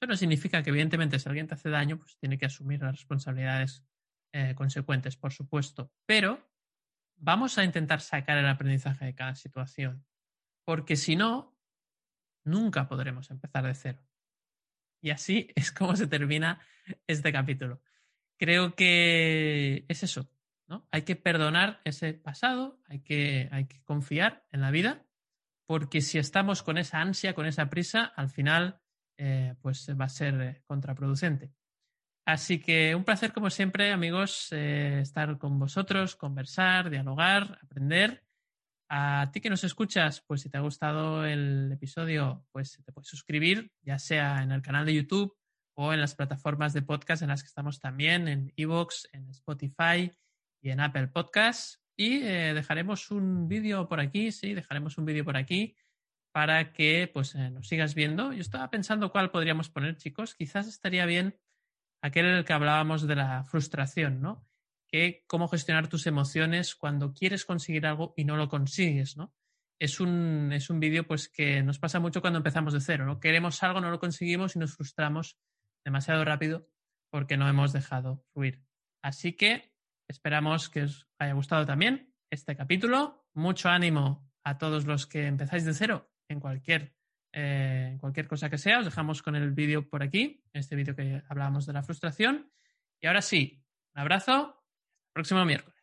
Eso no significa que, evidentemente, si alguien te hace daño, pues tiene que asumir las responsabilidades eh, consecuentes, por supuesto. Pero vamos a intentar sacar el aprendizaje de cada situación, porque si no, nunca podremos empezar de cero. Y así es como se termina este capítulo. Creo que es eso, Hay que perdonar ese pasado, hay que, hay que confiar en la vida, porque si estamos con esa ansia, con esa prisa, al final eh, pues va a ser contraproducente. Así que un placer, como siempre, amigos, eh, estar con vosotros, conversar, dialogar, aprender. A ti que nos escuchas, pues si te ha gustado el episodio, pues te puedes suscribir, ya sea en el canal de YouTube o en las plataformas de podcast en las que estamos también, en Evox, en Spotify y en Apple Podcasts. Y dejaremos un vídeo por aquí, sí, dejaremos un vídeo por aquí para que pues, eh, nos sigas viendo. Yo estaba pensando cuál podríamos poner, chicos. Quizás estaría bien aquel en el que hablábamos de la frustración, ¿no? Que cómo gestionar tus emociones cuando quieres conseguir algo y no lo consigues, ¿no? es un, es un vídeo pues, que nos pasa mucho cuando empezamos de cero. ¿no? Queremos algo, no lo conseguimos y nos frustramos demasiado rápido porque no hemos dejado fluir. Así que esperamos que os haya gustado también este capítulo. Mucho ánimo a todos los que empezáis de cero en cualquier, eh, cualquier cosa que sea. Os dejamos con el vídeo por aquí, este vídeo que hablábamos de la frustración. Y ahora sí, un abrazo. Próximo miércoles.